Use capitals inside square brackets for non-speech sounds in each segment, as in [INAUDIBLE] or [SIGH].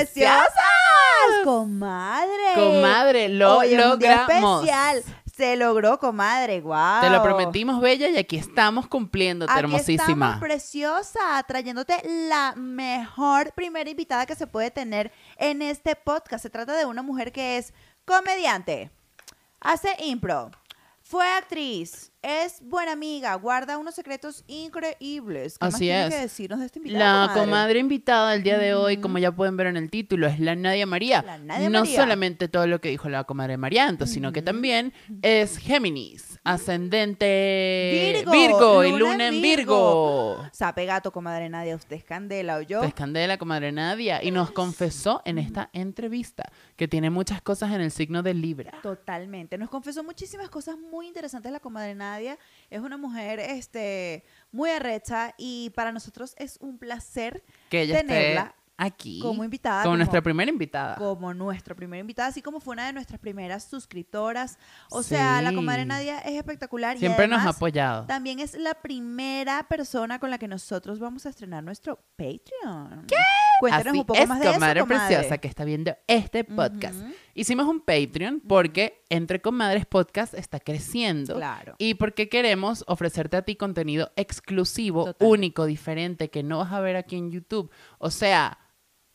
Preciosas. Comadre. Comadre, lo Hoy es un día logramos. especial. Se logró, comadre. Wow. Te lo prometimos, Bella, y aquí estamos cumpliéndote, Aquí hermosísima. estamos, preciosa, trayéndote la mejor primera invitada que se puede tener en este podcast. Se trata de una mujer que es comediante, hace impro, fue actriz, es buena amiga, guarda unos secretos increíbles. ¿Qué más Así tiene es. que decirnos de esta invitada, La comadre invitada del día de hoy, como ya pueden ver en el título, es la Nadia María. La Nadia no María. solamente todo lo que dijo la comadre Marianto, sino que Ujú. también es Géminis, ascendente Virgo, y luna en Virgo. Virgo. Sape gato, comadre Nadia, usted es candela o yo. Pues candela, comadre Nadia. Y nos confesó en esta entrevista que tiene muchas cosas en el signo de Libra. Totalmente. Nos confesó muchísimas cosas muy interesantes la comadre Nadia. Es una mujer este, muy arrecha y para nosotros es un placer Que ella tenerla esté aquí como invitada. como como- nuestra primera invitada. como nuestra primera invitada, así como fue una de nuestras primeras suscriptoras. O sea, la comadre Nadia es espectacular. Siempre y nos ha además, apoyado. También es la primera persona con la que nosotros vamos a estrenar nuestro Patreon. ¿Qué? Cuéntanos Así un poco es, más de eso, comadre comadre. preciosa que está viendo este podcast. Hicimos un Patreon porque Entre Comadres Podcast está creciendo. Claro. Y porque queremos ofrecerte a ti contenido exclusivo, Total. único, diferente, que no vas a ver aquí en YouTube. O sea,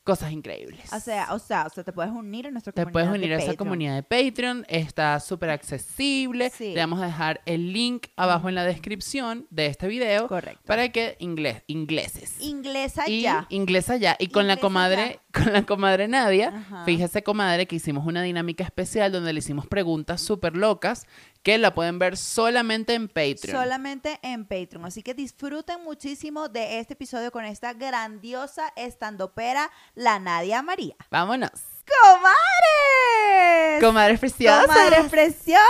cosas increíbles. O sea, o sea, o sea, te puedes unir a nuestra Te comunidad. puedes de unir a esa Patreon. comunidad de Patreon, está súper accesible. Sí. Le vamos a dejar el link abajo en la descripción de este video Correcto. para que inglés, ingleses. Inglesa y ya. inglesa ya. Y con la comadre, con la comadre Nadia, Ajá. fíjese comadre que hicimos una dinámica especial donde le hicimos preguntas súper locas que la pueden ver solamente en Patreon. Solamente en Patreon. Así que disfruten muchísimo de este episodio con esta grandiosa estandopera, la Nadia María. Vámonos. ¡Comadres! Comadres preciosas. ¡Comadres preciosas!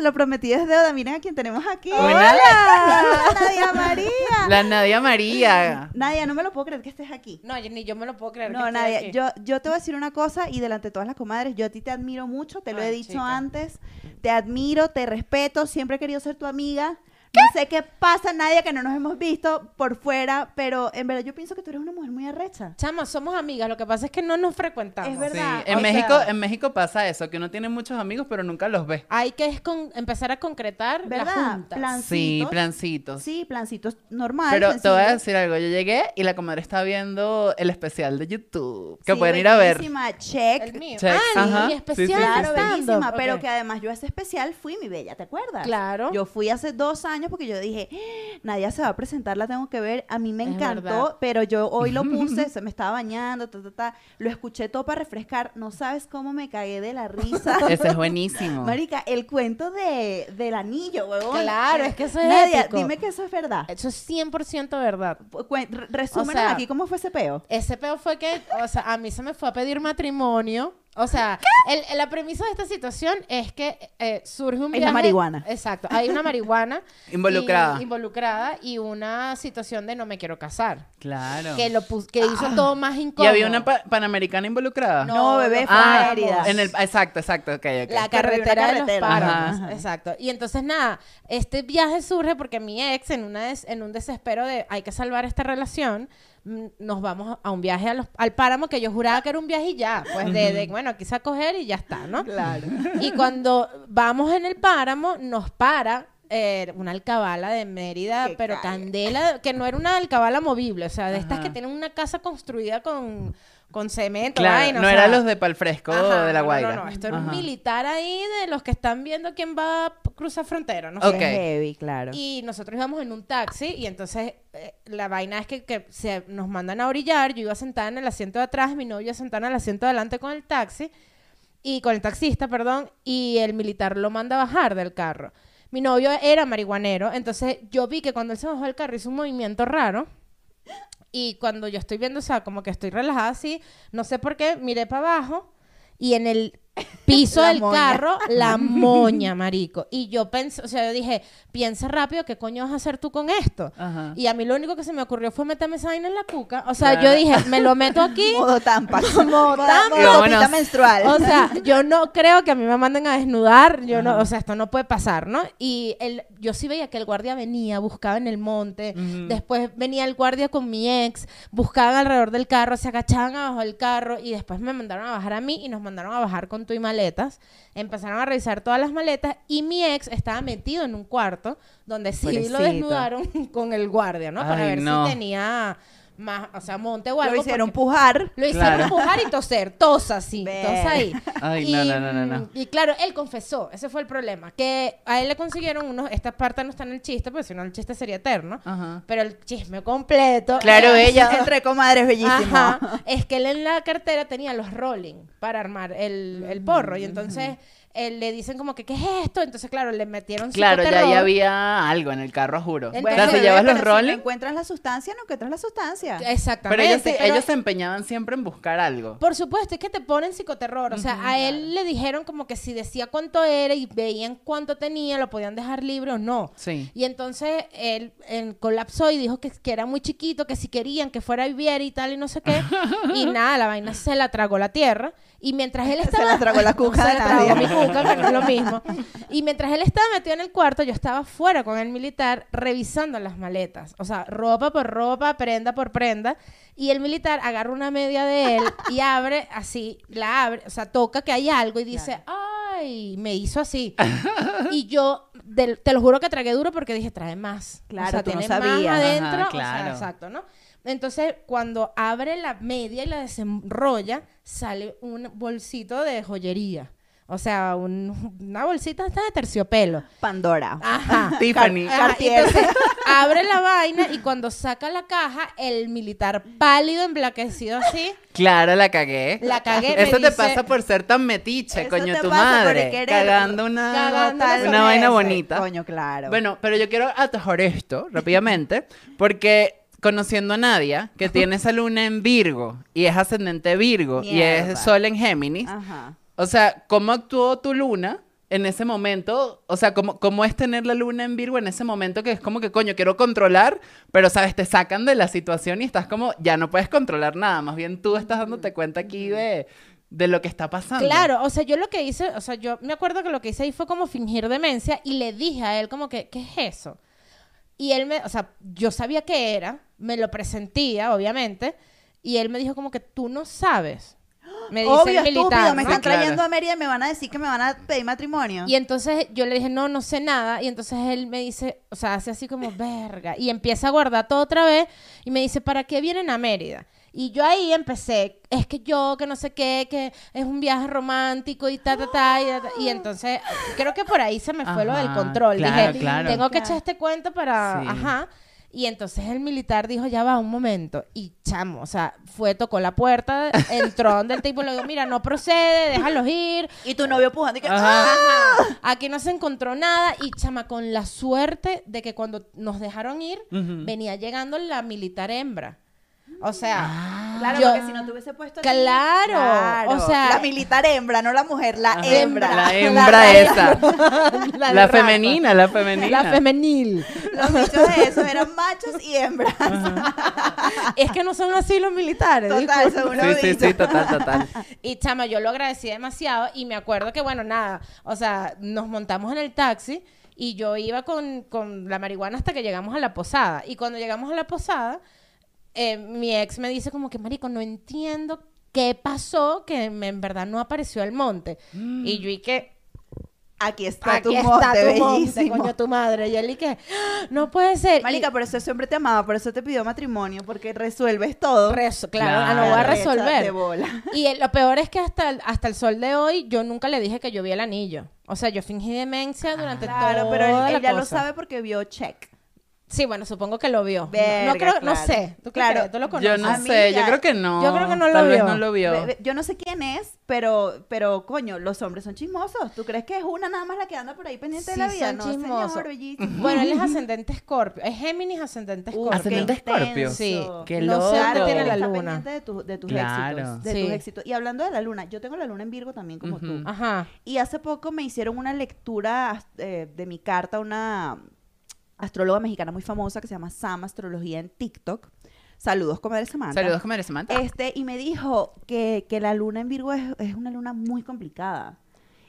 Lo prometí es deuda. Miren a quién tenemos aquí. Hola. ¡Hola! Nadia María. La Nadia María. Nadia, no me lo puedo creer que estés aquí. No, yo- ni yo me lo puedo creer. No, Nadia, aquí. yo, yo te voy a decir una cosa y delante de todas las comadres, yo a ti te admiro mucho, te lo he dicho chica. antes, te admiro, te respeto, siempre he querido ser tu amiga. No sé qué pasa, Nadia, que no nos hemos visto por fuera, pero en verdad yo pienso que tú eres una mujer muy arrecha. Chama, somos amigas, lo que pasa es que no nos frecuentamos. Es verdad. Sí, en O México, sea- en México pasa eso, que uno tiene muchos amigos pero nunca los ve. Hay que es con- empezar a concretar ¿Verdad? las juntas. Plan- Sí, Plancitos. plancitos. Sí, plancitos normal. Pero te voy a decir algo, yo llegué y la comadre está viendo el especial de YouTube, que Sí, pueden ir a ver. Check. El mío. Check. Ah, Ajá. mi especial sí, Claro, pero que además yo a ese especial fui mi bella, ¿te acuerdas? Claro. Yo fui hace dos años porque yo dije, "Ah, Nadia se va a presentar, la tengo que ver. A mí me encantó, pero yo hoy lo puse, [LAUGHS] se me estaba bañando, ta, ta, ta. Lo escuché todo para refrescar. No sabes cómo me cagué de la [LAUGHS] risa. Ese es buenísimo. Marica, el cuento de, del anillo, huevón. Claro, es que eso es Nadia, dime que eso es verdad. Eso es 100% verdad. Resúmenos O sea, aquí cómo fue ese peo. Ese peo fue que, o sea, a mí se me fue a pedir matrimonio. O sea, el- la premisa de esta situación es que eh, surge un Hay viaje... una marihuana. Exacto, hay una marihuana. [LAUGHS] Involucrada. y- involucrada y una situación de no me quiero casar. Claro. Que lo pus- que hizo todo más ¿Y incómodo. había una pa- panamericana involucrada? No, bebé, fue Ah, Mérida. en el, exacto, exacto, ok, ok. La Pero había una carretera de los carretera. páramos. Ajá. Exacto. Y entonces, nada, este viaje surge porque mi ex, en, una des- en un desespero de hay que salvar esta relación, nos vamos a un viaje a los- al páramo que yo juraba que era un viaje y ya. Pues de, de, bueno, quise coger y ya está, ¿no? Claro. Y cuando vamos en el páramo, nos para eh, una alcabala de Mérida, Qué pero candela, que no era una alcabala movible, o sea, de estas que tienen una casa construida con, con cemento, Claro, vaina, o no sea, eran los de Palfresco Ajá, de la Guaira. No, no, esto era un militar ahí de los que están viendo quién va a cruzar frontera, no sé. Ok. Qué heavy, claro. Y nosotros íbamos en un taxi y entonces eh, la vaina es que, que se nos mandan a orillar, yo iba sentada en el asiento de atrás, mi novio sentada en el asiento de adelante con el taxi y con el taxista, perdón, y el militar lo manda a bajar del carro. Mi novio era marihuanero, entonces yo vi que cuando él se bajó del carro hizo un movimiento raro. Y cuando yo estoy viendo, o sea, como que estoy relajada así, no sé por qué, miré para abajo y en el piso del moña. carro la [LAUGHS] moña, marico. Y yo pensé, o sea, yo dije, piensa rápido, ¿qué coño vas a hacer tú con esto? Ajá. Y a mí lo único que se me ocurrió fue meterme esa vaina en la cuca. O sea, Claro. yo dije, me lo meto aquí. [LAUGHS] Modo tampa. [LAUGHS] Modo tampa. Modo Vámonos. copita menstrual. O sea, yo no creo que a mí me manden a desnudar, yo no, o sea, esto no puede pasar, ¿no? Y el, yo sí veía que el guardia venía, buscaba en el monte, después venía el guardia con mi ex, buscaban alrededor del carro, se agachaban abajo del carro y después me mandaron a bajar a mí y nos mandaron a bajar con y maletas. Empezaron a revisar todas las maletas y mi ex estaba metido en un cuarto donde sí lo desnudaron [LAUGHS] con el guardia, ¿no? Para Ay, ver no. si tenía más, o sea, monte o algo. Lo hicieron pujar. lo hicieron Claro. empujar y toser, tos así, Ver. tos ahí. [LAUGHS] Ay, y, no, no, no, no, mm, Y claro, él confesó, ese fue el problema, que a él le consiguieron unos, esta parte no está en el chiste, porque si no el chiste sería eterno, Ajá. pero el chisme completo. Claro, es- ella- [LAUGHS] Entre comadres, bellísimo. Ajá, es que él en la cartera tenía los rolling para armar el, el porro y entonces él le dicen como que, ¿qué es esto? Entonces, claro, le metieron Claro, ya, ya había algo en el carro, juro. Entonces- o sea, si llevas los encuentras la sustancia, no encuentras la sustancia. Exactamente. Pero ellos, pero- ellos se empeñaban siempre en buscar algo. Por supuesto, es que te ponen psicoterror. O sea, a él le dijeron como que si decía cuánto era y veían cuánto tenía, lo podían dejar libre o no. Sí. Y entonces él colapsó y dijo que, que era muy chiquito, que si querían que fuera a vivir y tal y no sé qué. [LAUGHS] y nada, la vaina se la tragó la tierra. Y mientras él [LAUGHS] Se estaba... la tragó la cuca [LAUGHS] se de la tragó Nadia. mi cuca, no es lo mismo. Y mientras él estaba metido en el cuarto, yo estaba fuera con el militar revisando las maletas. O sea, ropa por ropa, prenda por prenda. Y el militar agarra una media de él y [LAUGHS] abre así, la abre, o sea, toca que hay algo y dice, ay, me hizo así. y yo, del- te lo juro que tragué duro porque dije, trae más. Claro, o sea, tú no tiene sabías. más adentro. Ajá, o sea, claro. exacto, ¿no? Entonces, cuando abre la media y la desenrolla, sale un bolsito de joyería. O sea, un- una bolsita esta de terciopelo. Pandora. Ajá. [LAUGHS] Tiffany. Ajá, Cartier. entonces, [LAUGHS] abre la vaina y cuando saca la caja, el militar pálido, emblaquecido así, Claro, la cagué. La cagué, Eso te dice- pasa por ser tan metiche, Eso coño, te tu madre. querer- Cagando una, Cagando una vaina ese. bonita. Coño, claro. Bueno, pero yo quiero atajar esto rápidamente, porque conociendo a Nadia, que tiene esa luna en Virgo y es ascendente Virgo y es Sol en Géminis, Ajá. o sea, ¿cómo actuó tu luna en ese momento? O sea, ¿cómo, ¿cómo es tener la luna en Virgo en ese momento que es como que, coño, quiero controlar, pero, ¿sabes? Te sacan de la situación y estás como, ya no puedes controlar nada, más bien tú estás dándote cuenta aquí de, de lo que está pasando. Claro, o sea, yo lo que hice, o sea, yo me acuerdo que lo que hice ahí fue como fingir demencia y le dije a él como que, ¿qué es eso? Y él me, o sea, yo sabía qué era, me lo presentía, obviamente, y él me dijo como que tú no sabes. Me dice Obvio, el militar. estúpido. Me ¿no? están claro. trayendo a Mérida y me van a decir que me van a pedir matrimonio. Y entonces yo le dije, no, no sé nada. Y entonces él me dice, o sea, hace así como, verga. Y empieza a guardar todo otra vez. Y me dice, ¿para qué vienen a Mérida? Y yo ahí empecé, es que yo, que no sé qué, que es un viaje romántico y ta, ta, ta. Y, ta. Y entonces, creo que por ahí se me fue lo del control. claro, dije, claro. tengo que echar este cuento para, Sí. ajá. Y entonces el militar dijo, ya va, un momento. Y chamo, o sea, fue, tocó la puerta, entró donde el [LAUGHS] tipo le dijo, mira, no procede, déjalos ir. Y tu novio pujando y que... Ajá. Ajá. Aquí no se encontró nada y chama con la suerte de que cuando nos dejaron ir venía llegando la militar hembra. O sea, Ah. Claro, Yo- porque si no te hubiese puesto Claro, o sea- La militar hembra, no la mujer, la Ajá. hembra. La hembra reina. esa. [LAUGHS] la, La femenina, la femenina. La femenil. Los bichos de esos eran machos y hembras. es que no son así los militares. Total, disculpa. Sí, sí, total, total. [LAUGHS] Y chama, yo lo agradecí demasiado y me acuerdo que, bueno, nada, o sea, nos montamos en el taxi y yo iba con, con la marihuana hasta que llegamos a la posada. Y cuando llegamos a la posada, eh, mi ex me dice como que, marico, no entiendo qué pasó, que me- en verdad no apareció el monte. Y yo y que, Aquí está aquí tu está monte, tu monte, bellísimo. coño, tu madre. Y él y que, "Ah, no puede ser. Y- Marica, por eso hombre te amaba, por eso te pidió matrimonio, porque resuelves todo. Reso- claro, Claro. ah, no voy a de resolver. bola. [LAUGHS] Y el- lo peor es que hasta el, hasta el sol de hoy yo nunca le dije que yo vi el anillo. O sea, yo fingí demencia durante Claro, toda pero él, ya lo sabe porque vio check. Sí, bueno, supongo que lo vio. No- Verga, no, creo, no sé. ¿Tú Claro. crees? ¿Tú lo conoces? Yo no Amiga, sé, yo creo que no. yo creo que no lo Tal vez vio. no lo vio. Yo no sé quién es, pero, pero coño, los hombres son chismosos. ¿Tú crees que es una nada más la que anda por ahí pendiente Sí, de la vida? son no, chismosos. señor. Bueno, él es [LAUGHS] ascendente Escorpio. Es Géminis ascendente Uh, Escorpio. Ascendente Escorpio. Sí. Qué no sé dónde loco. tiene la Está luna. pendiente de, tu- de tus Claro. éxitos. De Sí. tus éxitos. Y hablando de la luna, yo tengo la luna en Virgo también como tú. Ajá. Y hace poco me hicieron una lectura eh, de mi carta, una astróloga mexicana muy famosa que se llama Sam Astrología en TikTok. Saludos, comadre Samantha. Saludos, comadre Samantha. Este, y me dijo que, que la luna en Virgo es, es una luna muy complicada.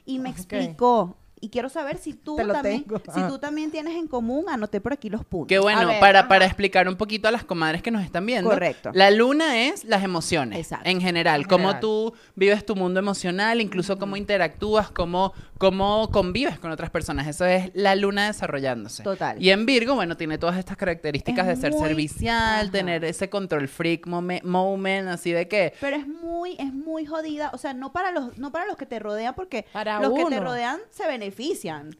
Y me explicó. Y quiero saber si tú, Te lo también, tengo. si Ajá. tú también tienes en común, anoté por aquí los puntos. Qué bueno, ver, para, ajá. para explicar un poquito a las comadres que nos están viendo. Correcto. La luna es las emociones. Exacto. En general. En Cómo general. tú vives tu mundo emocional, incluso cómo interactúas, cómo, cómo convives con otras personas. Eso es la luna desarrollándose. Total. Y en Virgo, bueno, tiene todas estas características Es de ser muy- servicial, ajá. tener ese control freak momen- moment, así de que. Pero es muy, es muy jodida. O sea, no para los, no para los que te rodean, porque Para los que te uno. rodean se benefician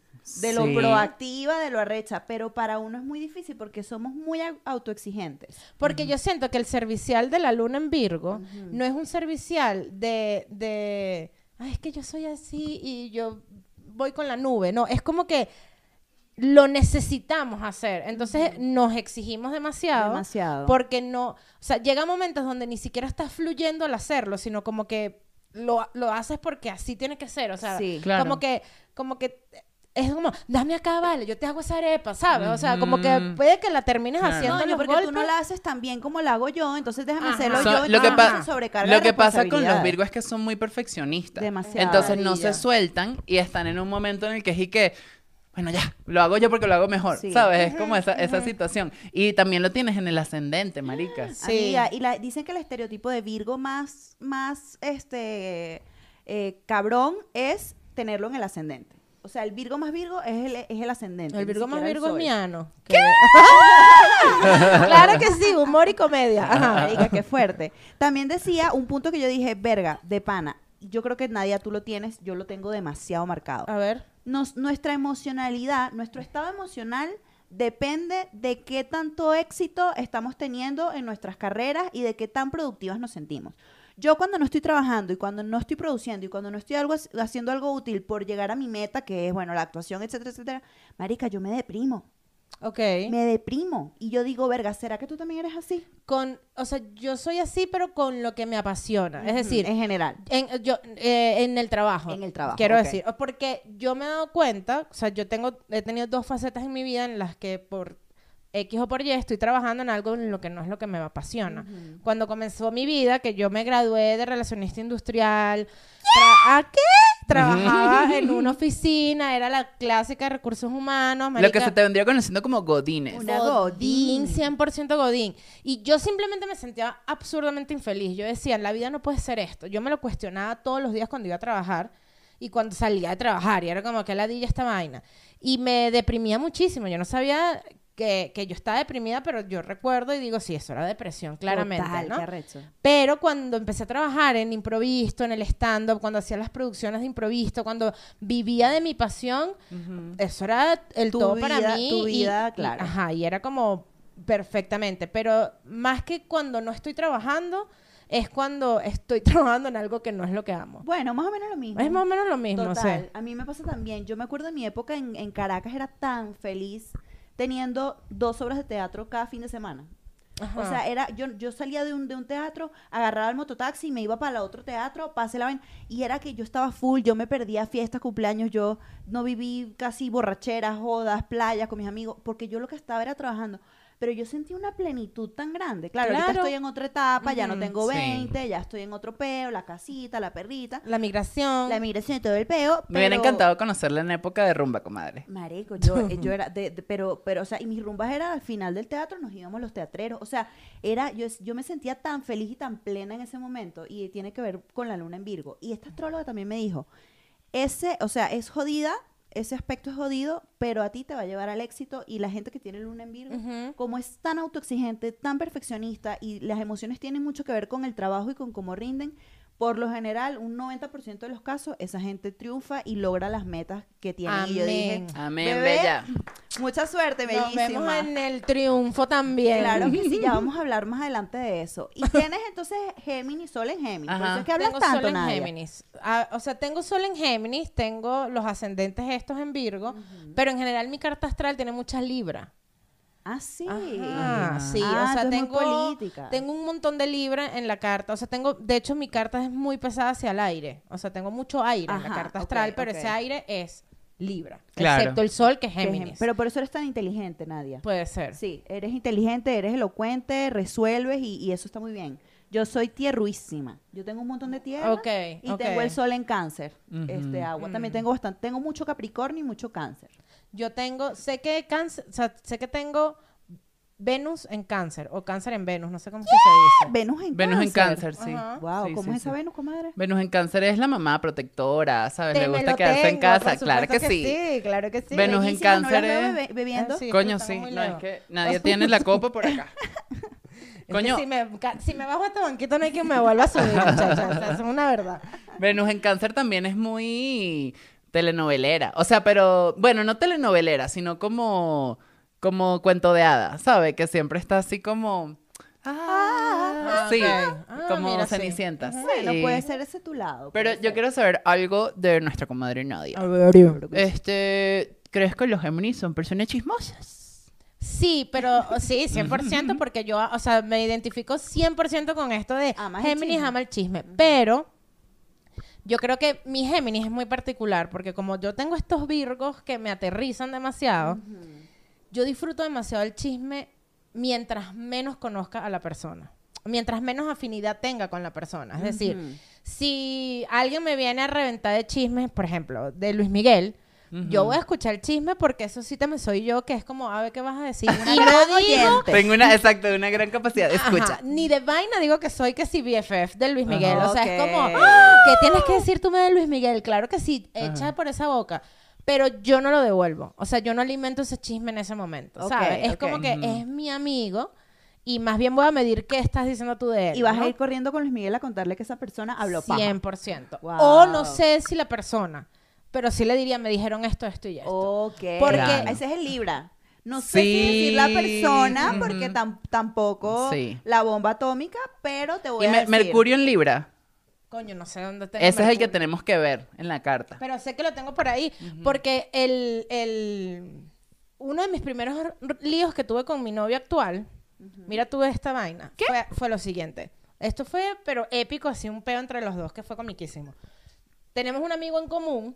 de lo Sí. proactiva, de lo arrecha. Pero para uno es muy difícil porque somos muy au- autoexigentes. Porque yo siento que el servicial de la luna en Virgo no es un servicial de, de, ay, es que yo soy así y yo voy con la nube. No, es como que lo necesitamos hacer. Entonces nos exigimos demasiado. Demasiado. Porque no, o sea, llega momentos donde ni siquiera estás fluyendo al hacerlo, sino como que lo, lo haces porque así tiene que ser. O sea, Sí. Claro. como que, como que es como, dame acá, vale, yo te hago esa arepa, ¿sabes? O sea, como que puede que la termines Claro. haciendo No, porque golpes. tú no la haces tan bien como la hago yo, entonces déjame Ajá. hacerlo yo. lo que, sobrecarga lo que pasa con los. Virgos es que son muy perfeccionistas. Demasiado. Entonces no se sueltan y están en un momento en el que es y que, bueno, ya, lo hago yo porque lo hago mejor, Sí. ¿sabes? Es como esa, esa situación. Y también lo tienes en el ascendente, marica. Sí. Amiga, y la- dicen que el estereotipo de Virgo más, más este, eh, cabrón es tenerlo en el ascendente. O sea, el Virgo más Virgo es el, es el ascendente. El Virgo más Virgo es miano. ¿Qué? [LAUGHS] claro que sí, humor y comedia. Ajá. Marica, qué fuerte. También decía un punto que yo dije, verga, de pana. Yo creo que Nadia, tú lo tienes, yo lo tengo demasiado marcado. A ver. Nos- nuestra emocionalidad, nuestro estado emocional depende de qué tanto éxito estamos teniendo en nuestras carreras y de qué tan productivas nos sentimos. Yo cuando no estoy trabajando y cuando no estoy produciendo y cuando no estoy algo, haciendo algo útil por llegar a mi meta, que es, bueno, la actuación, etcétera, etcétera, marica, yo me deprimo. Ok. Me deprimo. Y yo digo, verga, ¿será que tú también eres así? Con, o sea, yo soy así, pero con lo que me apasiona. Es decir, en general. en, yo, eh, en el trabajo. En el trabajo, Quiero decir. Porque yo me he dado cuenta, o sea, yo tengo, he tenido dos facetas en mi vida en las que por X o por Y estoy trabajando en algo en lo que no es lo que me apasiona. Cuando comenzó mi vida, que yo me gradué de relacionista industrial, ¿a qué? Trabajaba en una oficina, era la clásica de recursos humanos. Lo que marica, se te vendría conociendo como godines. Una Godín, Godín. 100% Godín. Y yo simplemente me sentía absurdamente infeliz. Yo decía, la vida no puede ser esto. Yo me lo cuestionaba todos los días cuando iba a trabajar y cuando salía de trabajar. Y era como que ladilla esta vaina. Y me deprimía muchísimo. Yo no sabía que, que yo estaba deprimida, pero yo recuerdo y digo, sí, eso era depresión, claramente. Total, ¿no? qué. Pero cuando empecé a trabajar en improvisto, en el stand-up, cuando hacía las producciones de improvisto, cuando vivía de mi pasión, eso era el Tu todo para mí. tu vida, y- claro. ajá, y era como perfectamente. Pero más que cuando no estoy trabajando, es cuando estoy [LAUGHS] trabajando en algo que no es lo que amo. Bueno, más o menos lo mismo. Es más o menos lo mismo, Total. sí. A mí me pasa también. Yo me acuerdo de mi época en, en Caracas, era tan feliz teniendo dos obras de teatro cada fin de semana. O sea, era, yo, yo salía de un, de un teatro, agarraba el mototaxi y me iba para el otro teatro, pasé la vaina. Y era que yo estaba full, yo me perdía fiestas, cumpleaños, yo no viví casi borracheras, jodas, playas con mis amigos, porque yo lo que estaba era trabajando. Pero yo sentí una plenitud tan grande. Claro, ahorita Claro. estoy en otra etapa, ya no tengo sí. 20, ya estoy en otro peo, la casita, la perrita, La migración. la migración y todo el peo. Me hubiera encantado conocerla en época de rumba, comadre. Marico, yo, eh, yo [LAUGHS] era, de, de- pero, pero, o sea, y mis rumbas eran al final del teatro, nos íbamos los teatreros, o sea, era, yo, yo me sentía tan feliz y tan plena en ese momento, y tiene que ver con la luna en Virgo. Y esta astróloga también me dijo, ese, o sea, es jodida, ese aspecto es jodido, pero a ti te va a llevar al éxito, y la gente que tiene luna en Virgo, como es tan autoexigente, tan perfeccionista, y las emociones tienen mucho que ver con el trabajo y con cómo rinden, por lo general, un 90% de los casos, esa gente triunfa y logra las metas que tiene. Y yo dije, Amén. Amén, Bebé, bella. Mucha suerte, Nos bellísima. vemos en el triunfo también. Claro que sí, ya [LAUGHS] vamos a hablar más adelante de eso. Y tienes entonces Géminis, Sol en Géminis. Por Ajá. eso es que hablas tengo tanto, sol en Nadia. Géminis. Ah, o sea, tengo sol en Géminis, tengo los ascendentes estos en Virgo, pero en general mi carta astral tiene mucha libra. Ah, sí. Ajá, sí, Ah, o sea, tengo, tengo un montón de libra en la carta. O sea, tengo, de hecho, mi carta es muy pesada hacia el aire. O sea, tengo mucho aire en la carta astral, pero ese aire es libra. Claro. Excepto el sol, que es Géminis. Pero por eso eres tan inteligente, Nadia. Puede ser. Sí, eres inteligente, eres elocuente, resuelves y, y eso está muy bien. Yo soy tierruísima. Yo tengo un montón de tierra Ok, y tengo el sol en cáncer, este agua. También tengo bastante, tengo mucho Capricornio y mucho cáncer. Yo tengo, sé que cáncer, o sea, sé que tengo Venus en cáncer o cáncer en Venus, no sé cómo que se dice. Venus en Venus en cáncer. cáncer, sí. Ajá. Wow, Sí, ¿cómo sí, es esa. Venus, comadre? Venus en cáncer es la mamá protectora, ¿sabes? Te Le me gusta quedarse en casa, por claro que supuesto sí. claro que sí. Venus en ¿no cáncer veo es- bebe- bebiendo? Ah, sí. Coño, sí. No, es que nadie tiene la copa por acá. [LAUGHS] Es que Coño. si me, ca- si me bajo a este banquito no hay quien me vuelva a subir, [LAUGHS] muchachos. O sea, eso es una verdad. Venus en cáncer también es muy telenovelera. O sea, pero, bueno, no telenovelera, sino como, como cuento de hadas, ¿sabe? Que siempre está así como... Ah, Ah, sí, ok. Ah, como mira, sí. Cenicienta. Bueno, sí. puede ser ese tu lado. Pero yo ser. quiero saber algo de nuestra comadre Nadia. Este, ¿crees que los Géminis son personas chismosas? Sí, pero sí, [LAUGHS] 100% porque yo, o sea, me identifico 100% con esto de Géminis ama el chisme, pero yo creo que mi Géminis es muy particular porque como yo tengo estos virgos que me aterrizan demasiado, yo disfruto demasiado el chisme mientras menos conozca a la persona, mientras menos afinidad tenga con la persona. Es decir, si alguien me viene a reventar de chismes, por ejemplo, de Luis Miguel, yo voy a escuchar el chisme porque eso sí también soy yo, que es como, a ver qué vas a decir. y no gran digo, oyente. Tengo una, exacto, una gran capacidad de ajá, escucha. ni de vaina digo que soy que si BFF de Luis Miguel. Ajá. O sea, es como, ¡Ah! ¿qué tienes que decir tú de Luis Miguel? Claro que sí, echa por esa boca. Pero yo no lo devuelvo. O sea, yo no alimento ese chisme en ese momento, ¿sabes? Es como que es mi amigo y más bien voy a medir qué estás diciendo tú de él. Y vas ¿no? a ir corriendo con Luis Miguel a contarle que esa persona habló paja. 100%. Wow. O no sé si la persona, pero sí le diría, me dijeron esto, esto y esto. Ok. Porque- Claro. ese es el Libra. No sé si decir la persona, porque tam- tampoco Sí. la bomba atómica, pero te voy Y a me- decir. Mercurio en Libra. Coño, no sé dónde tengo Ese es el que tenemos que ver en la carta. Pero sé que lo tengo por ahí, porque el, el- uno de mis primeros líos que tuve con mi novio actual, mira tú esta vaina, Fue, fue lo siguiente. Esto fue, pero épico, así un peo entre los dos que fue comiquísimo. Tenemos un amigo en común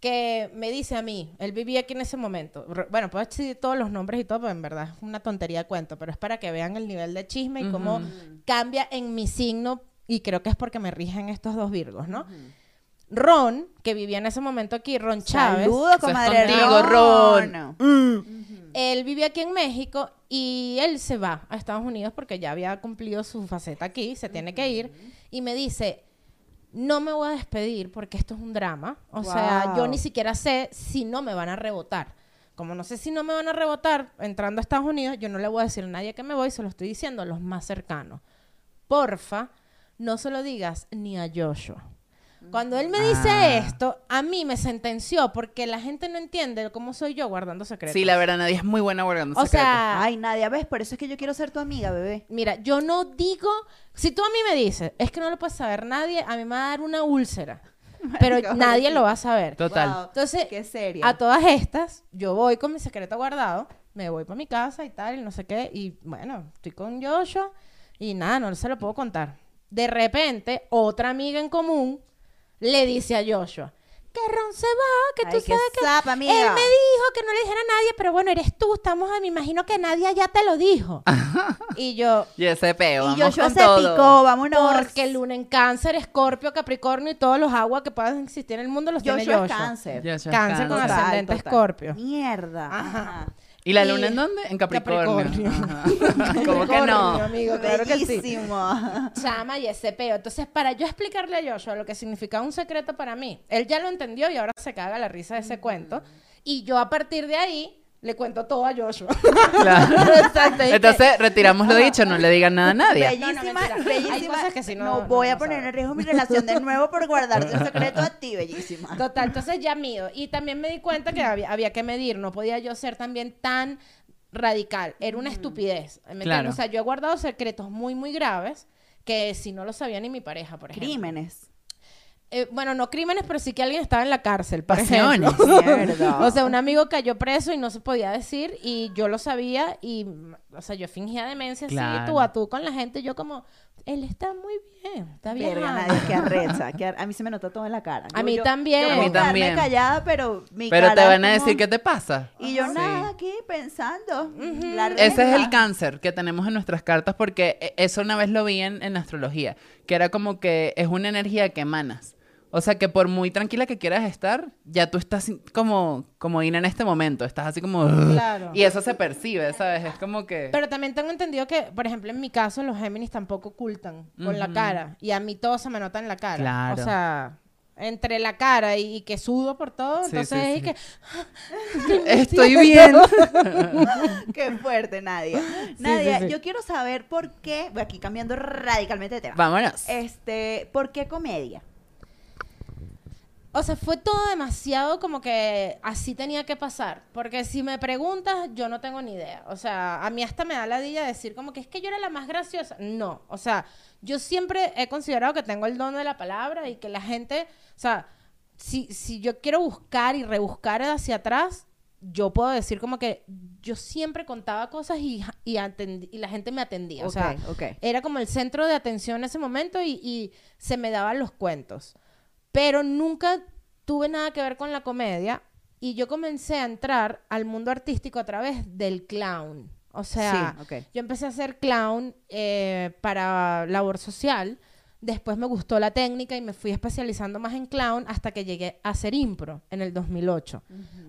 que me dice a mí, él vivía aquí en ese momento. Bueno, puedo decir todos los nombres y todo, pero en verdad es una tontería de cuento, pero es para que vean el nivel de chisme y cómo cambia en mi signo, y creo que es porque me rigen estos dos virgos, ¿no? Ron, que vivía en ese momento aquí, Ron Chávez, es comadre contigo, Ron. él vivía aquí en México y él se va a Estados Unidos porque ya había cumplido su faceta aquí, se tiene que ir, y me dice, no me voy a despedir porque esto es un drama, o sea, yo ni siquiera sé si no me van a rebotar. Como no sé si no me van a rebotar entrando a Estados Unidos, yo no le voy a decir a nadie que me voy, se lo estoy diciendo a los más cercanos. Porfa, no se lo digas ni a Joshua. Cuando él me dice Ah. esto, a mí me sentenció porque la gente no entiende cómo soy yo guardando secretos. Sí, la verdad, nadie es muy buena guardando O secretos. sea, Ay, Nadia, ¿ves? Por eso es que yo quiero ser tu amiga, bebé. mira, yo no digo, si tú a mí me dices, es que no lo puede saber nadie, a mí me va a dar una úlcera, [LAUGHS] pero nadie [LAUGHS] lo va a saber. Total. Wow, Entonces, qué seria. a todas estas, yo voy con mi secreto guardado, me voy para mi casa y tal, y no sé qué, y bueno, estoy con Joshua y nada, no se lo puedo contar. De repente, otra amiga en común le dice a Joshua, que Ron se va, que tú Ay, qué sabes que zapa, amiga. él me dijo que no le dijera a nadie, pero bueno, eres tú, estamos, me imagino que nadie ya te lo dijo. y yo, Y ese peo, y Joshua con se todo. picó, vámonos. porque luna en cáncer, escorpio, capricornio y todos los aguas que puedan existir en el mundo los tiene Joshua Joshua. es cáncer. Joshua Cáncer con cáncer. ascendente Total, total. escorpio. Mierda. Ajá. Ajá. ¿Y la Y- luna en dónde? En Capricornio. ¿Cómo [LAUGHS] que no? amigo, claro que sí. Chama y ese peo. Entonces, para yo explicarle a Joshua lo que significaba un secreto para mí, él ya lo entendió y ahora se caga la risa de ese cuento. Y yo a partir de ahí le cuento todo a Joshua. [LAUGHS] Claro. [LAUGHS] Exacto. y que- Entonces, retiramos lo dicho, no le digan nada a nadie. Bellísima, bellísima. cosas que sí no- no, no voy a poner en riesgo mi relación de nuevo por guardarte un secreto a ti, bellísima. Total, entonces ya mido. Y también me di cuenta que había, había que medir, no podía yo ser también tan radical. Era una estupidez. ¿me entiendes? Claro. O sea, yo he guardado secretos muy, muy graves que si no lo sabía ni mi pareja, por ejemplo. Crímenes. Eh, bueno, no crímenes, pero sí que alguien estaba en la cárcel. Por Pasiones. ejemplo. [LAUGHS] O sea, un amigo cayó preso y no se podía decir y yo lo sabía y, mm, o sea, yo fingía demencia así, Claro. tú a tú con la gente. Yo como, él está muy bien, está bien. Verga, nadie, qué [LAUGHS] arrecha. que ar- a mí se me nota todo en la cara. A mí también. Yo A mí también. callada, pero mi Pero cara te van a como- decir qué te pasa. Y yo Sí. nada aquí pensando. la Ese es el cáncer que tenemos en nuestras cartas porque e- eso una vez lo vi en, en astrología, que era como que es una energía que emanas. O sea que por muy tranquila que quieras estar, ya tú estás como, como Ina en este momento, estás así como... Claro. Y eso se percibe, ¿sabes? Es como que... Pero también tengo entendido que, por ejemplo, en mi caso, los Géminis tampoco ocultan con la cara. Y a mí todo se me nota en la cara. Claro. O sea, entre la cara y, y que sudo por todo, Sí, entonces sí, es que... [LAUGHS] Estoy [LAUGHS] bien. [LAUGHS] Qué fuerte, Nadia. sí, Nadia, sí. yo quiero saber por qué, voy aquí cambiando radicalmente de tema. Vámonos. Este, ¿por qué comedia? O sea, fue todo demasiado como que así tenía que pasar. Porque si me preguntas, yo no tengo ni idea. O sea, a mí hasta me da la dilla decir como que es que yo era la más graciosa. No, o sea, yo siempre he considerado que tengo el don de la palabra y que la gente, o sea, si, si yo quiero buscar y rebuscar hacia atrás, yo puedo decir como que yo siempre contaba cosas y, y, atendi- y la gente me atendía. o sea, era como el centro de atención en ese momento y, y se me daban los cuentos. Pero nunca tuve nada que ver con la comedia y yo comencé a entrar al mundo artístico a través del clown. O sea, Sí, yo empecé a ser clown eh, para labor social. Después me gustó la técnica y me fui especializando más en clown hasta que llegué a hacer impro en el 2008.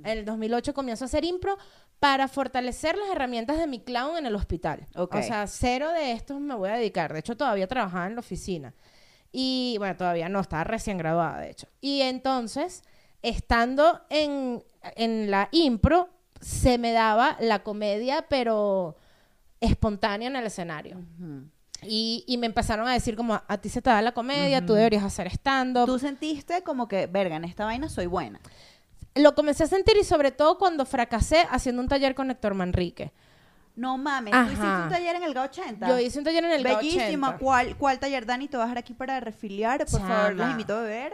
En el 2008 comienzo a hacer impro para fortalecer las herramientas de mi clown en el hospital. O sea, cero de estos me voy a dedicar. De hecho, todavía trabajaba en la oficina. Y bueno, todavía no, estaba recién graduada, de hecho. Y entonces, estando en, en la impro, se me daba la comedia, pero espontánea en el escenario. Y, y me empezaron a decir como, a ti se te da la comedia, tú deberías hacer stand-up. Tú sentiste como que, verga, en esta vaina soy buena. Lo comencé a sentir y sobre todo cuando fracasé haciendo un taller con Héctor Manrique. No mames, Ajá. tú hiciste un taller en el GA80. Yo hice un taller en el GA Bellísima. 80. ¿Cuál, ¿Cuál taller, Dani? Te voy a dejar aquí para refiliar. Por favor, los invito a beber.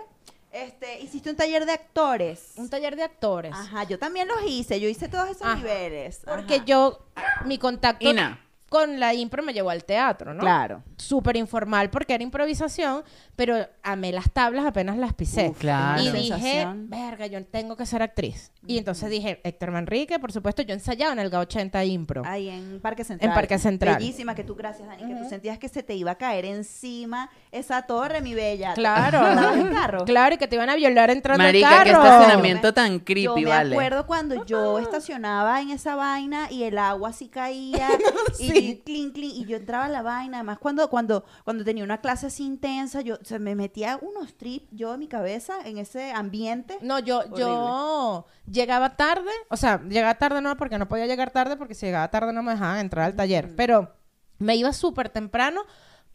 Este, hiciste un taller de actores. Un taller de actores. Ajá, yo también los hice. Yo hice todos esos Ajá. niveles. Porque yo, mi contacto Ina. con la impro me llevó al teatro, ¿no? Claro. Súper informal porque era improvisación, pero amé las tablas apenas las pisé. Uf, claro. Y dije, verga, yo tengo que ser actriz. Y entonces dije, Héctor Manrique, por supuesto, yo ensayaba en el GA80 impro. Ahí en Parque Central. Parque Central. Bellísima, que tú, gracias, Dani, que tú sentías que se te iba a caer encima esa torre, mi bella. Claro. ¿Estabas en carro? Claro, y que te iban a violar entrando Marica, al qué carro. estacionamiento tan yo creepy, me vale. acuerdo cuando yo [LAUGHS] estacionaba en esa vaina y el agua así caía [LAUGHS] y Sí. clink, clink, y yo entraba a la vaina. Además, cuando, cuando, cuando tenía una clase así intensa, yo se me metía unos trips yo en mi cabeza en ese ambiente. No, yo, yo llegaba tarde, o sea, llegaba tarde no porque no podía llegar tarde porque si llegaba tarde no me dejaban entrar al taller, pero me iba súper temprano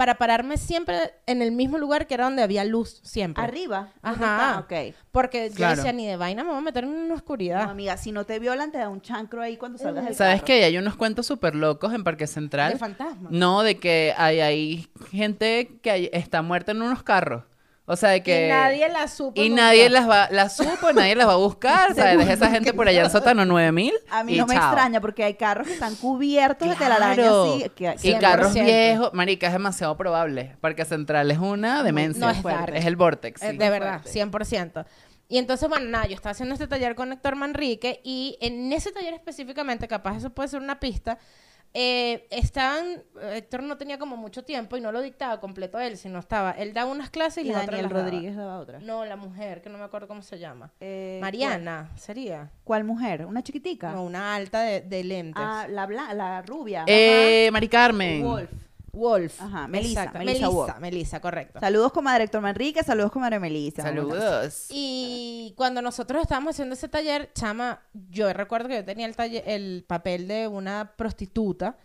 para pararme siempre en el mismo lugar que era donde había luz siempre. Arriba. ¿dónde Ajá. Ok. Porque yo Claro. decía, ni de vaina me voy a meter en una oscuridad. No, amiga, si no te violan, te da un chancro ahí cuando salgas del ¿Sabes que hay unos cuentos súper locos en Parque Central? de fantasma. No, de que hay, hay gente que hay- está muerta en unos carros. O sea, de que... Y nadie la supo. Y nunca. nadie las va, las supo, nadie las va a buscar, [LAUGHS] ¿sabes? Deja esa gente por allá en sótano 9000. A mí y no me chao. extraña porque hay carros que están cubiertos de telaraña Claro. así. Que, Y 100%. carros viejos, marica, es demasiado probable. Parque Central es una demencia. no es el vortex. Eh, sí. de verdad, fuerte. 100%. Y entonces, bueno, nada, yo estaba haciendo este taller con Héctor Manrique y en ese taller específicamente, capaz eso puede ser una pista, eh, estaban, Héctor no tenía como mucho tiempo y no lo dictaba completo él, sino estaba, él daba unas clases y, y otras Daniel daba. Rodríguez daba otra. No, la mujer, que no me acuerdo cómo se llama. Eh, Mariana, sería. ¿Cuál, cuál mujer? ¿Una chiquitica? No, una alta de, de lentes. Ah, la, bla- la rubia. Eh, Mari Carmen. Wolf. Wolf. Ajá, Melissa, Exacto, Melissa Melissa, Wolf. Melissa, correcto. Saludos, comadre Héctor Manrique. Saludos, comadre Melissa. Saludos. Y cuando nosotros estábamos haciendo ese taller, chama, yo recuerdo que yo tenía el, taller, el papel de una prostituta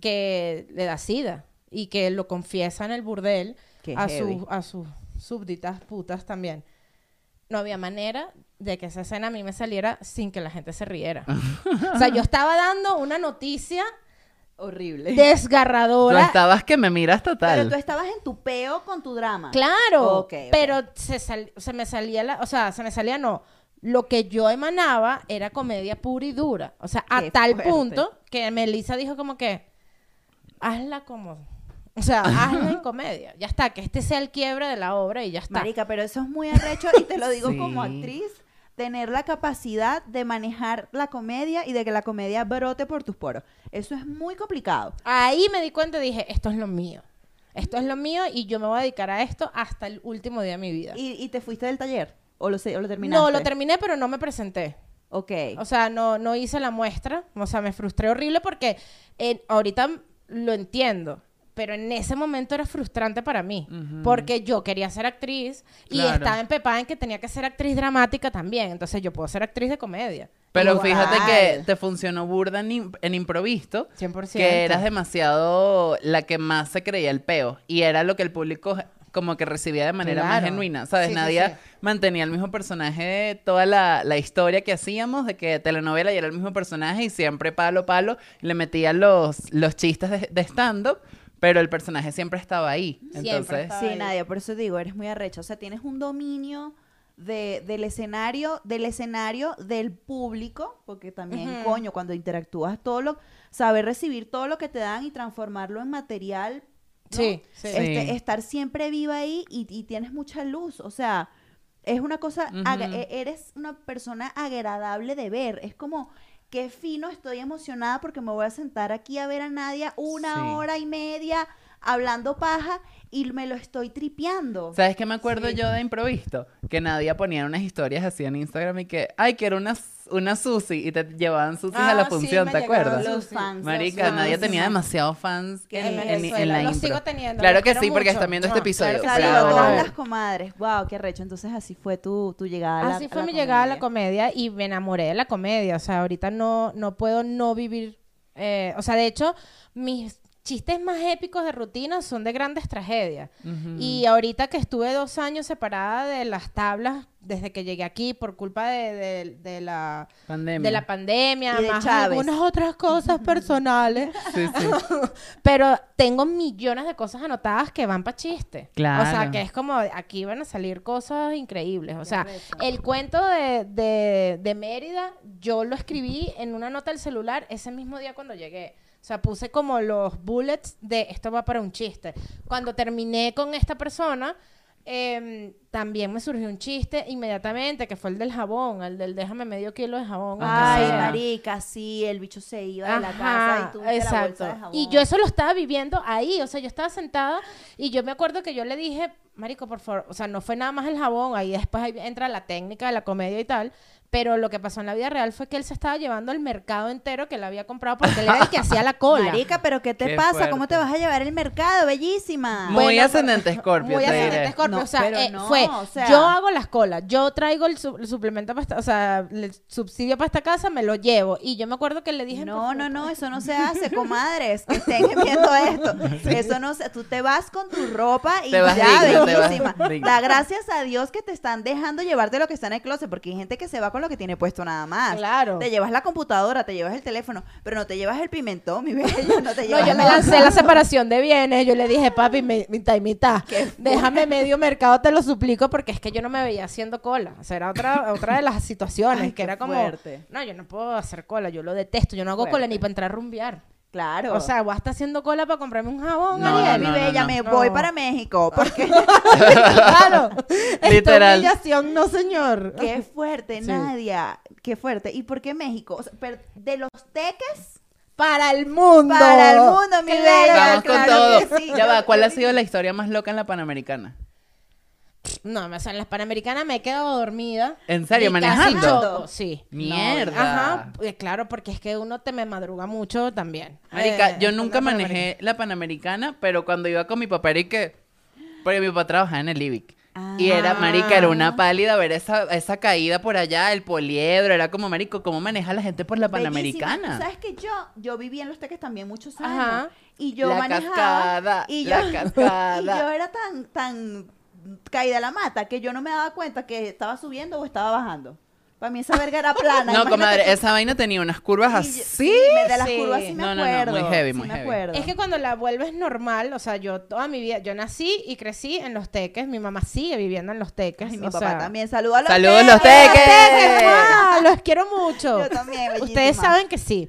que le da sida y que lo confiesa en el burdel Qué a, sus- a sus súbditas putas también. No había manera de que esa escena a mí me saliera sin que la gente se riera. [LAUGHS] o sea, yo estaba dando una noticia Horrible. Tú desgarradora. estabas que me miras total. Pero tú estabas en tu peo con tu drama. Claro, Ok, ok. pero se, sal- se me salía la, o sea, se me salía no. Lo que yo emanaba era comedia pura y dura. O sea, a Qué tal fuerte. punto que Melissa dijo como que hazla como o sea, [LAUGHS] hazla en comedia. Ya está, que este sea el quiebre de la obra y ya está. Marica, pero eso es muy arrecho y te lo digo [LAUGHS] Sí. como actriz. Tener la capacidad de manejar la comedia y de que la comedia brote por tus poros. Eso es muy complicado. Ahí me di cuenta y dije, esto es lo mío. Esto es lo mío y yo me voy a dedicar a esto hasta el último día de mi vida. ¿Y, y te fuiste del taller? ¿O lo, o lo terminaste? No, lo terminé, pero no me presenté. Ok. O sea, no, no hice la muestra. O sea, me frustré horrible porque eh, ahorita lo entiendo. Pero en ese momento era frustrante para mí. Porque yo quería ser actriz y Claro. estaba empepada en que tenía que ser actriz dramática también. Entonces yo puedo ser actriz de comedia. Pero Igual. fíjate que te funcionó burda en, en improvisto. 100%. Que eras demasiado la que más se creía el peo. Y era lo que el público como que recibía de manera más genuina. ¿Sabes? Sí, Nadie sí. mantenía el mismo personaje toda la, la historia que hacíamos de que telenovela y era el mismo personaje y siempre palo, palo. Le metía los, los chistes de, de stand-up. Pero el personaje siempre estaba ahí. Siempre Entonces, estaba. Sí. Nadia, por eso digo, eres muy arrecha. O sea, tienes un dominio de, del escenario, del escenario, del público, porque también, coño, cuando interactúas todo lo, saber recibir todo lo que te dan y transformarlo en material. ¿no? Sí, sí. Este, Sí. estar siempre viva ahí y, y tienes mucha luz. O sea, es una cosa, e- eres una persona agradable de ver. Es como, qué fino, estoy emocionada porque me voy a sentar aquí a ver a Nadia una Sí. hora y media hablando paja y me lo estoy tripeando. ¿Sabes qué me acuerdo Sí. yo de improvisto? Que Nadia ponía unas historias así en Instagram y que, ay, quiero una, una Susi y te llevaban Susi a la Ah, sí, función, ¿te acuerdas? los fans. Marica, los Nadia fans. tenía demasiados fans Que en, en en- en la Los impro. sigo teniendo, Claro los que quiero sí, porque están viendo este Ah, episodio. claro que a todas las comadres. Wow, qué recho. Entonces así fue tu, tu llegada a la Así a fue la mi llegada a la comedia. comedia y me enamoré de la comedia. O sea, ahorita no, no puedo no vivir. eh, o sea, de hecho, mis chistes más épicos de rutina son de grandes tragedias. Y ahorita que estuve dos años separada de las tablas desde que llegué aquí por culpa de, de- de la, Pandemia. de la pandemia, Y más Chávez. algunas otras cosas [LAUGHS] personales. Sí, sí. [LAUGHS] Pero tengo millones de cosas anotadas que van para chiste. Claro. O sea, que es como, aquí van a salir cosas increíbles. O sea, el cuento de, de, de Mérida, yo lo escribí en una nota del celular ese mismo día cuando llegué. O sea, puse como los bullets de esto va para un chiste. Cuando terminé con esta persona, em, también me surgió un chiste inmediatamente, que fue el del jabón, el del déjame medio kilo de jabón. Ay, sea. marica, sí, el bicho se iba de la casa y tú viste la bolsa exacto. de jabón. Y yo eso lo estaba viviendo ahí, o sea, yo estaba sentada y yo me acuerdo que yo le dije, marico, por favor, o sea, no fue nada más el jabón, ahí después ahí entra la técnica de la comedia y tal, pero lo que pasó en la vida real fue que él se estaba llevando el mercado entero que le había comprado porque él era el que hacía la cola. Marica, pero ¿qué te Qué pasa? ¿Cómo te vas a llevar el mercado? Bellísima. Muy Bueno, ascendente Scorpio, Muy te ascendente. Scorpio, No, o sea, pero eh, no, fue, o sea- yo hago las colas, yo traigo el, su- el suplemento para esta, o sea, el subsidio para esta casa, me lo llevo. Y yo me acuerdo que le dije... No, por no, favor, no, eso no se hace, [LAUGHS] comadres, que estén viendo esto. Eso no se, tú te vas con tu ropa y Te vas ya, digno, te vas bellísima. digno. Da gracias a Dios que te están dejando llevarte lo que está en el closet, porque hay gente que se va con lo que tiene puesto nada más. Claro. Te llevas la computadora, te llevas el teléfono, pero no te llevas el pimentón, mi [LAUGHS] bello, no te llevas No, yo me lancé la separación de bienes. Yo le dije, papi, mitad y mitad. [LAUGHS] Déjame medio mercado, te lo suplico, porque es que yo no me veía haciendo cola. O sea, era otra, [LAUGHS] otra de las situaciones Ay, que era como, fuerte. no, yo no puedo hacer cola, yo lo detesto. Yo no hago cola ni para entrar a rumbear. Claro. O sea, voy a estar haciendo cola para comprarme un jabón, No, Ariel. mi no, no, bella, no. me No. voy para México, porque [LAUGHS] claro. [LAUGHS] Esta Literal. humillación, no, señor. qué fuerte, Sí. Nadia, qué fuerte. ¿Y por qué México? O sea, per- de los teques Para el mundo. para el mundo, mi Claro, bella. Vamos con claro todo. que sí. Ya va, ¿cuál ha sido la historia más loca en la Panamericana? No, o sea, en las Panamericanas me he quedado dormida. ¿En serio? ¿Manejando? choco, Sí. Mierda. Ajá, pues, claro, porque es que uno te me madruga mucho también. Marica, Eh, yo nunca la manejé la Panamericana, pero cuando iba con mi papá era y que... Porque mi papá trabajaba en el IBIC. Y era, marica, era una pálida ver esa, esa caída por allá, el poliedro, era como, marico, ¿cómo maneja la gente por la. Panamericana? ¿Sabes que yo, yo viví en Los Teques también muchos años. Ajá. Y yo La manejaba. cascada, y yo, [LAUGHS] la cascada. Y yo era tan, tan caída a la mata que yo no me daba cuenta que estaba subiendo o estaba bajando. Para mí esa verga era plana. [LAUGHS] No, comadre, esa vaina tenía unas curvas Y yo- así. sí, me- de las Sí. curvas sí me No, no, no, acuerdo. muy heavy, sí muy me heavy. acuerdo. Es que cuando la vuelves normal, o sea, yo toda mi vida, yo nací y crecí en Los Teques, mi mamá sigue viviendo en Los Teques. Ay, mi o papá sea, también. Saludos a los Saludos, Los Teques. Teques. ¡Ah! Los quiero mucho. Yo también, Ustedes saben que sí.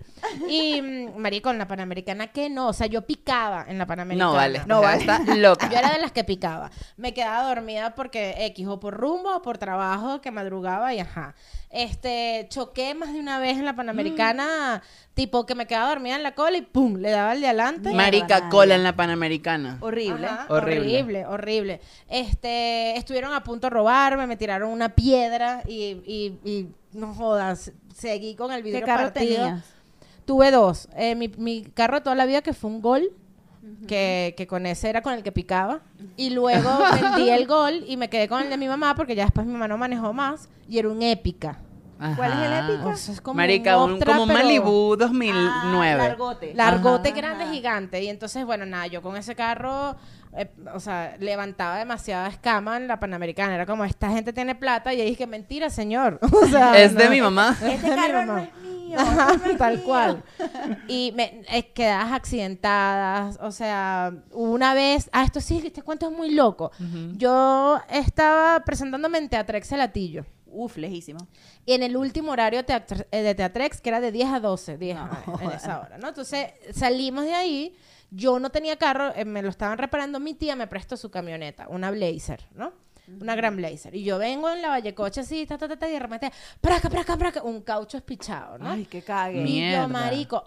Y, mm, marico, en la Panamericana, que no? O sea, yo picaba en la Panamericana. No vale, No vale. Está loca. Yo era de las que picaba. Me quedaba dormida porque X, o por rumbo, o por trabajo, que madrugaba y ajá. Este, choqué más de una vez en la Panamericana, tipo que me quedaba dormida en la cola y pum, le daba el de adelante. Marica, cola en la Panamericana. Horrible. Ajá, Horrible. horrible, horrible. Este, estuvieron a punto de robarme, me tiraron una piedra y, y, y no jodas, seguí con el ¿Qué vidrio carro partido. tenías? Tuve dos. Eh, mi, mi carro de toda la vida que fue un gol. Que, que con ese era con el que picaba. Y luego [LAUGHS] vendí el gol y me quedé con el de mi mamá porque ya después mi mamá no manejó más. Y era un épica. ¿Cuál es el Ajá. épica? O sea, es como Marica, un un, Optra, como un pero- Malibu Ah, 2009. largote. Largote Ajá. grande, gigante. Y entonces, bueno, nada, yo con ese carro, eh, o sea, levantaba demasiada escama en la Panamericana. Era como, esta gente tiene plata. Y yo dije, mentira, señor. [LAUGHS] O sea, es de no. mi mamá. Es Este de mi carro no mamá. es mío. Es tal mío. cual. Y me eh, quedas accidentadas, o sea, una vez, ah, esto sí, este cuento es muy loco. Yo estaba presentándome en Teatrex El Atillo. Uf, lejísimo. Y en el último horario teatr- eh, de Teatrex, que era de 10 a 12, 10 No, a- en esa hora, ¿no? Entonces salimos de ahí, yo no tenía carro, eh, me lo estaban reparando, mi tía me prestó su camioneta, una Blazer, ¿no? Una gran Blazer. Y yo vengo en la Vallecoche así, ta, ta, ta, ta, y de repente, praca, praca, praca, un caucho espichado, ¿no? Ay, qué cague. Mi- Y Mierda. yo, marico,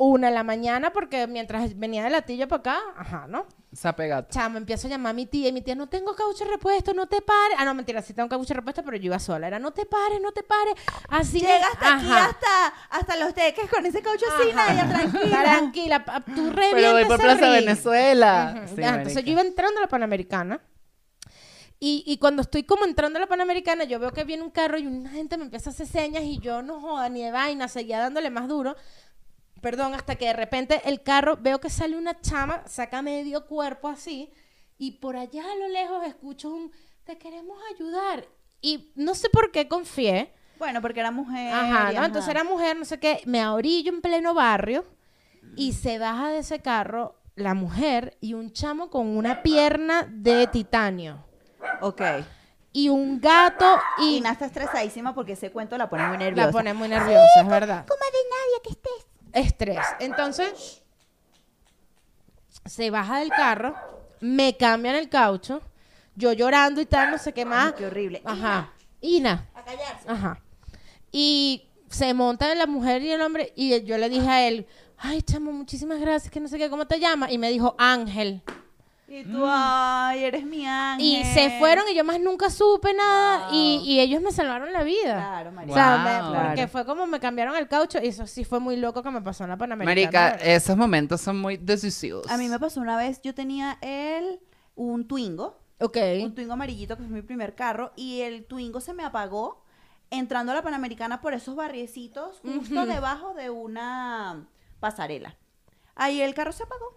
una en la mañana, porque mientras venía de latillo para acá, ajá, ¿no? Sapegato. Chamo, empiezo a llamar a mi tía y mi tía, no tengo caucho repuesto, no te pares. Ah, no, mentira, sí tengo caucho repuesto, pero yo iba sola. Era, no te pares, no te pares. Así. Llegaste aquí ajá. hasta, hasta los teques con ese caucho así, Ajá. Nadia, tranquila. Tranquila, pa- tú revientas Pero voy por ese Plaza ring. Venezuela. Ujú. Sí, Ya, entonces marica. yo iba entrando a la Panamericana. Y, y cuando estoy como entrando a la Panamericana, yo veo que viene un carro y una gente me empieza a hacer señas y yo no joda ni de vaina, seguía dándole más duro. Perdón, hasta que de repente el carro, veo que sale una chama, saca medio cuerpo así, y por allá a lo lejos escucho un, te queremos ayudar. Y no sé por qué confié. Bueno, porque era mujer. Ajá. Entonces era mujer, no sé qué, me orillo en pleno barrio y se baja de ese carro la mujer y un chamo con una pierna de titanio Ok. y un gato Y Nat está estresadísima porque ese cuento la pone muy nerviosa. la pone muy nerviosa, es verdad. Como de nadie que estés. Estrés. Entonces se baja del carro, me cambian el caucho, yo llorando y tal, no sé qué más. Ay, qué horrible. Ajá. Ina. A callarse. Ajá. Y se monta la mujer y el hombre y yo le dije a él, ay, chamo, muchísimas gracias, que no sé qué, ¿cómo te llamas? Y me dijo, Ángel. Y tú, ay, eres mi ángel. Y se fueron y yo más nunca supe nada y, y ellos me salvaron la vida. Claro, María. O sea, Wow. me- porque Claro. fue como me cambiaron el caucho y eso sí fue muy loco que me pasó en la Panamericana. Marica, esos momentos son muy decisivos. A mí me pasó una vez, yo tenía el, un Twingo, Ok. un Twingo amarillito, que fue mi primer carro, y el Twingo se me apagó entrando a la Panamericana por esos barriecitos, justo debajo de una pasarela. Ahí el carro se apagó.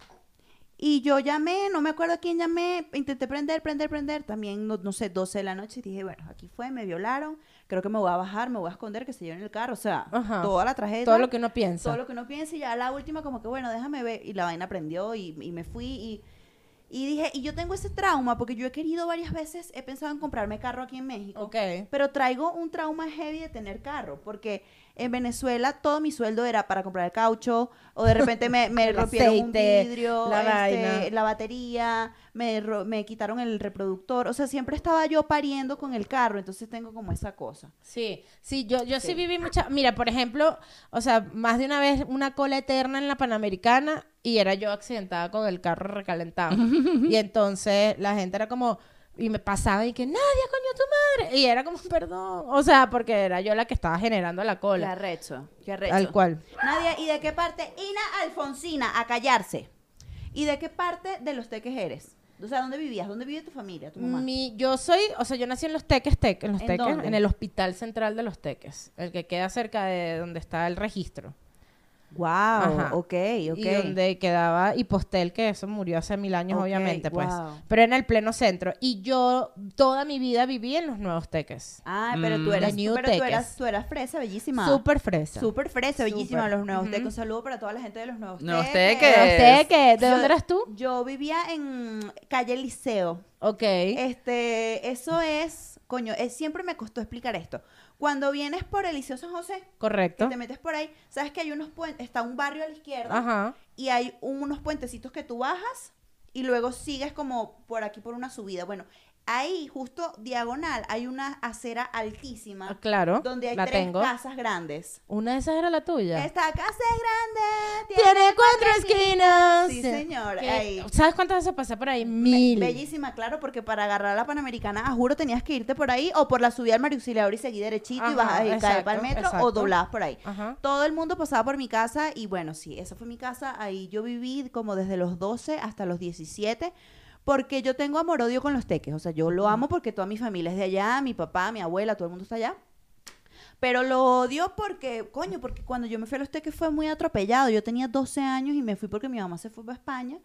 Y yo llamé, no me acuerdo a quién llamé, intenté prender, prender, prender, también, no, no sé, 12 de la noche, y dije, bueno, aquí fue, me violaron, creo que me voy a bajar, me voy a esconder, que se lleven el carro, o sea, Ajá. toda la tragedia. Todo lo que uno piensa. Todo lo que uno piensa y ya la última como que bueno, déjame ver y la vaina prendió y, y me fui y, y dije, y yo tengo ese trauma porque yo he querido varias veces, he pensado en comprarme carro aquí en México, Ok. pero traigo un trauma heavy de tener carro porque en Venezuela todo mi sueldo era para comprar el caucho o de repente me, [LAUGHS] rompieron un aceite, vidrio, la este, vaina. la batería, me quitaron el reproductor, o sea, siempre estaba yo pariendo con el carro, entonces tengo como esa cosa. Sí, sí, yo, yo sí. Sí. viví mucha... Mira, por ejemplo, o sea, más de una vez una cola eterna en la Panamericana y era yo accidentada con el carro recalentado. [LAUGHS] y entonces la gente era como, Y me pasaba y que, Nadia, coño, tu madre. Y era como, [LAUGHS] perdón. O sea, porque era yo la que estaba generando la Qué cola. arrecho, qué arrecho. Tal cual. Nadia, ¿y de qué parte? Ina Alfonsina, a callarse. ¿Y de qué parte de los teques eres? O sea, ¿dónde vivías? ¿Dónde vive tu familia, tu mamá? Mi, yo soy, o sea, yo nací en Los Teques, Tec- en Los ¿En Teques, dónde? en el Hospital Central de Los Teques, el que queda cerca de donde está el registro. Wow, Ajá. ok, ok. Y donde quedaba Hipostel, que eso murió hace mil años, obviamente, pues. Pero en el pleno centro. Y yo toda mi vida viví en los Nuevos Teques. Ah, pero tú Mm. eras, The New pero tú Teques. eras, tú eras fresa, bellísima. Súper fresa. Súper fresa, bellísima. Súper. Los nuevos Ujú. tecos. Saludo para toda la gente de los nuevos, Nuevos teques. Teques. Nuevos Teques. ¿De Yo- dónde eras tú? Yo vivía en calle Liceo. Ok. Este, eso es, coño, es, siempre me costó explicar esto. Cuando vienes por el Liceo San José, que Correcto. te metes por ahí, sabes que hay unos puentes, está un barrio a la izquierda Ajá. y hay unos puentecitos que tú bajas y luego sigues como por aquí por una subida. Bueno, ahí justo diagonal hay una acera altísima Ah, claro. donde hay la tres tengo. casas grandes. Una de esas era la tuya. Esta casa es grande, Tiene cuatro esquinas. Sí, señor. ¿Sabes cuántas veces pasé por ahí? Be- Mil. Bellísima, claro, porque para agarrar la Panamericana, a juro, tenías que irte por ahí o por la subida al Mario Auxiliador y seguir derechito y bajar y caer para el metro o doblabas por ahí. Ajá. Todo el mundo pasaba por mi casa y bueno, sí, esa fue mi casa. Ahí yo viví como desde los 12 hasta los 17 porque yo tengo amor-odio con los teques. O sea, yo lo amo porque toda mi familia es de allá, mi papá, mi abuela, todo el mundo está allá. Pero lo odio porque, coño, porque cuando yo me fui a los teques fue muy atropellado. Yo tenía 12 años y me fui porque mi mamá se fue para España.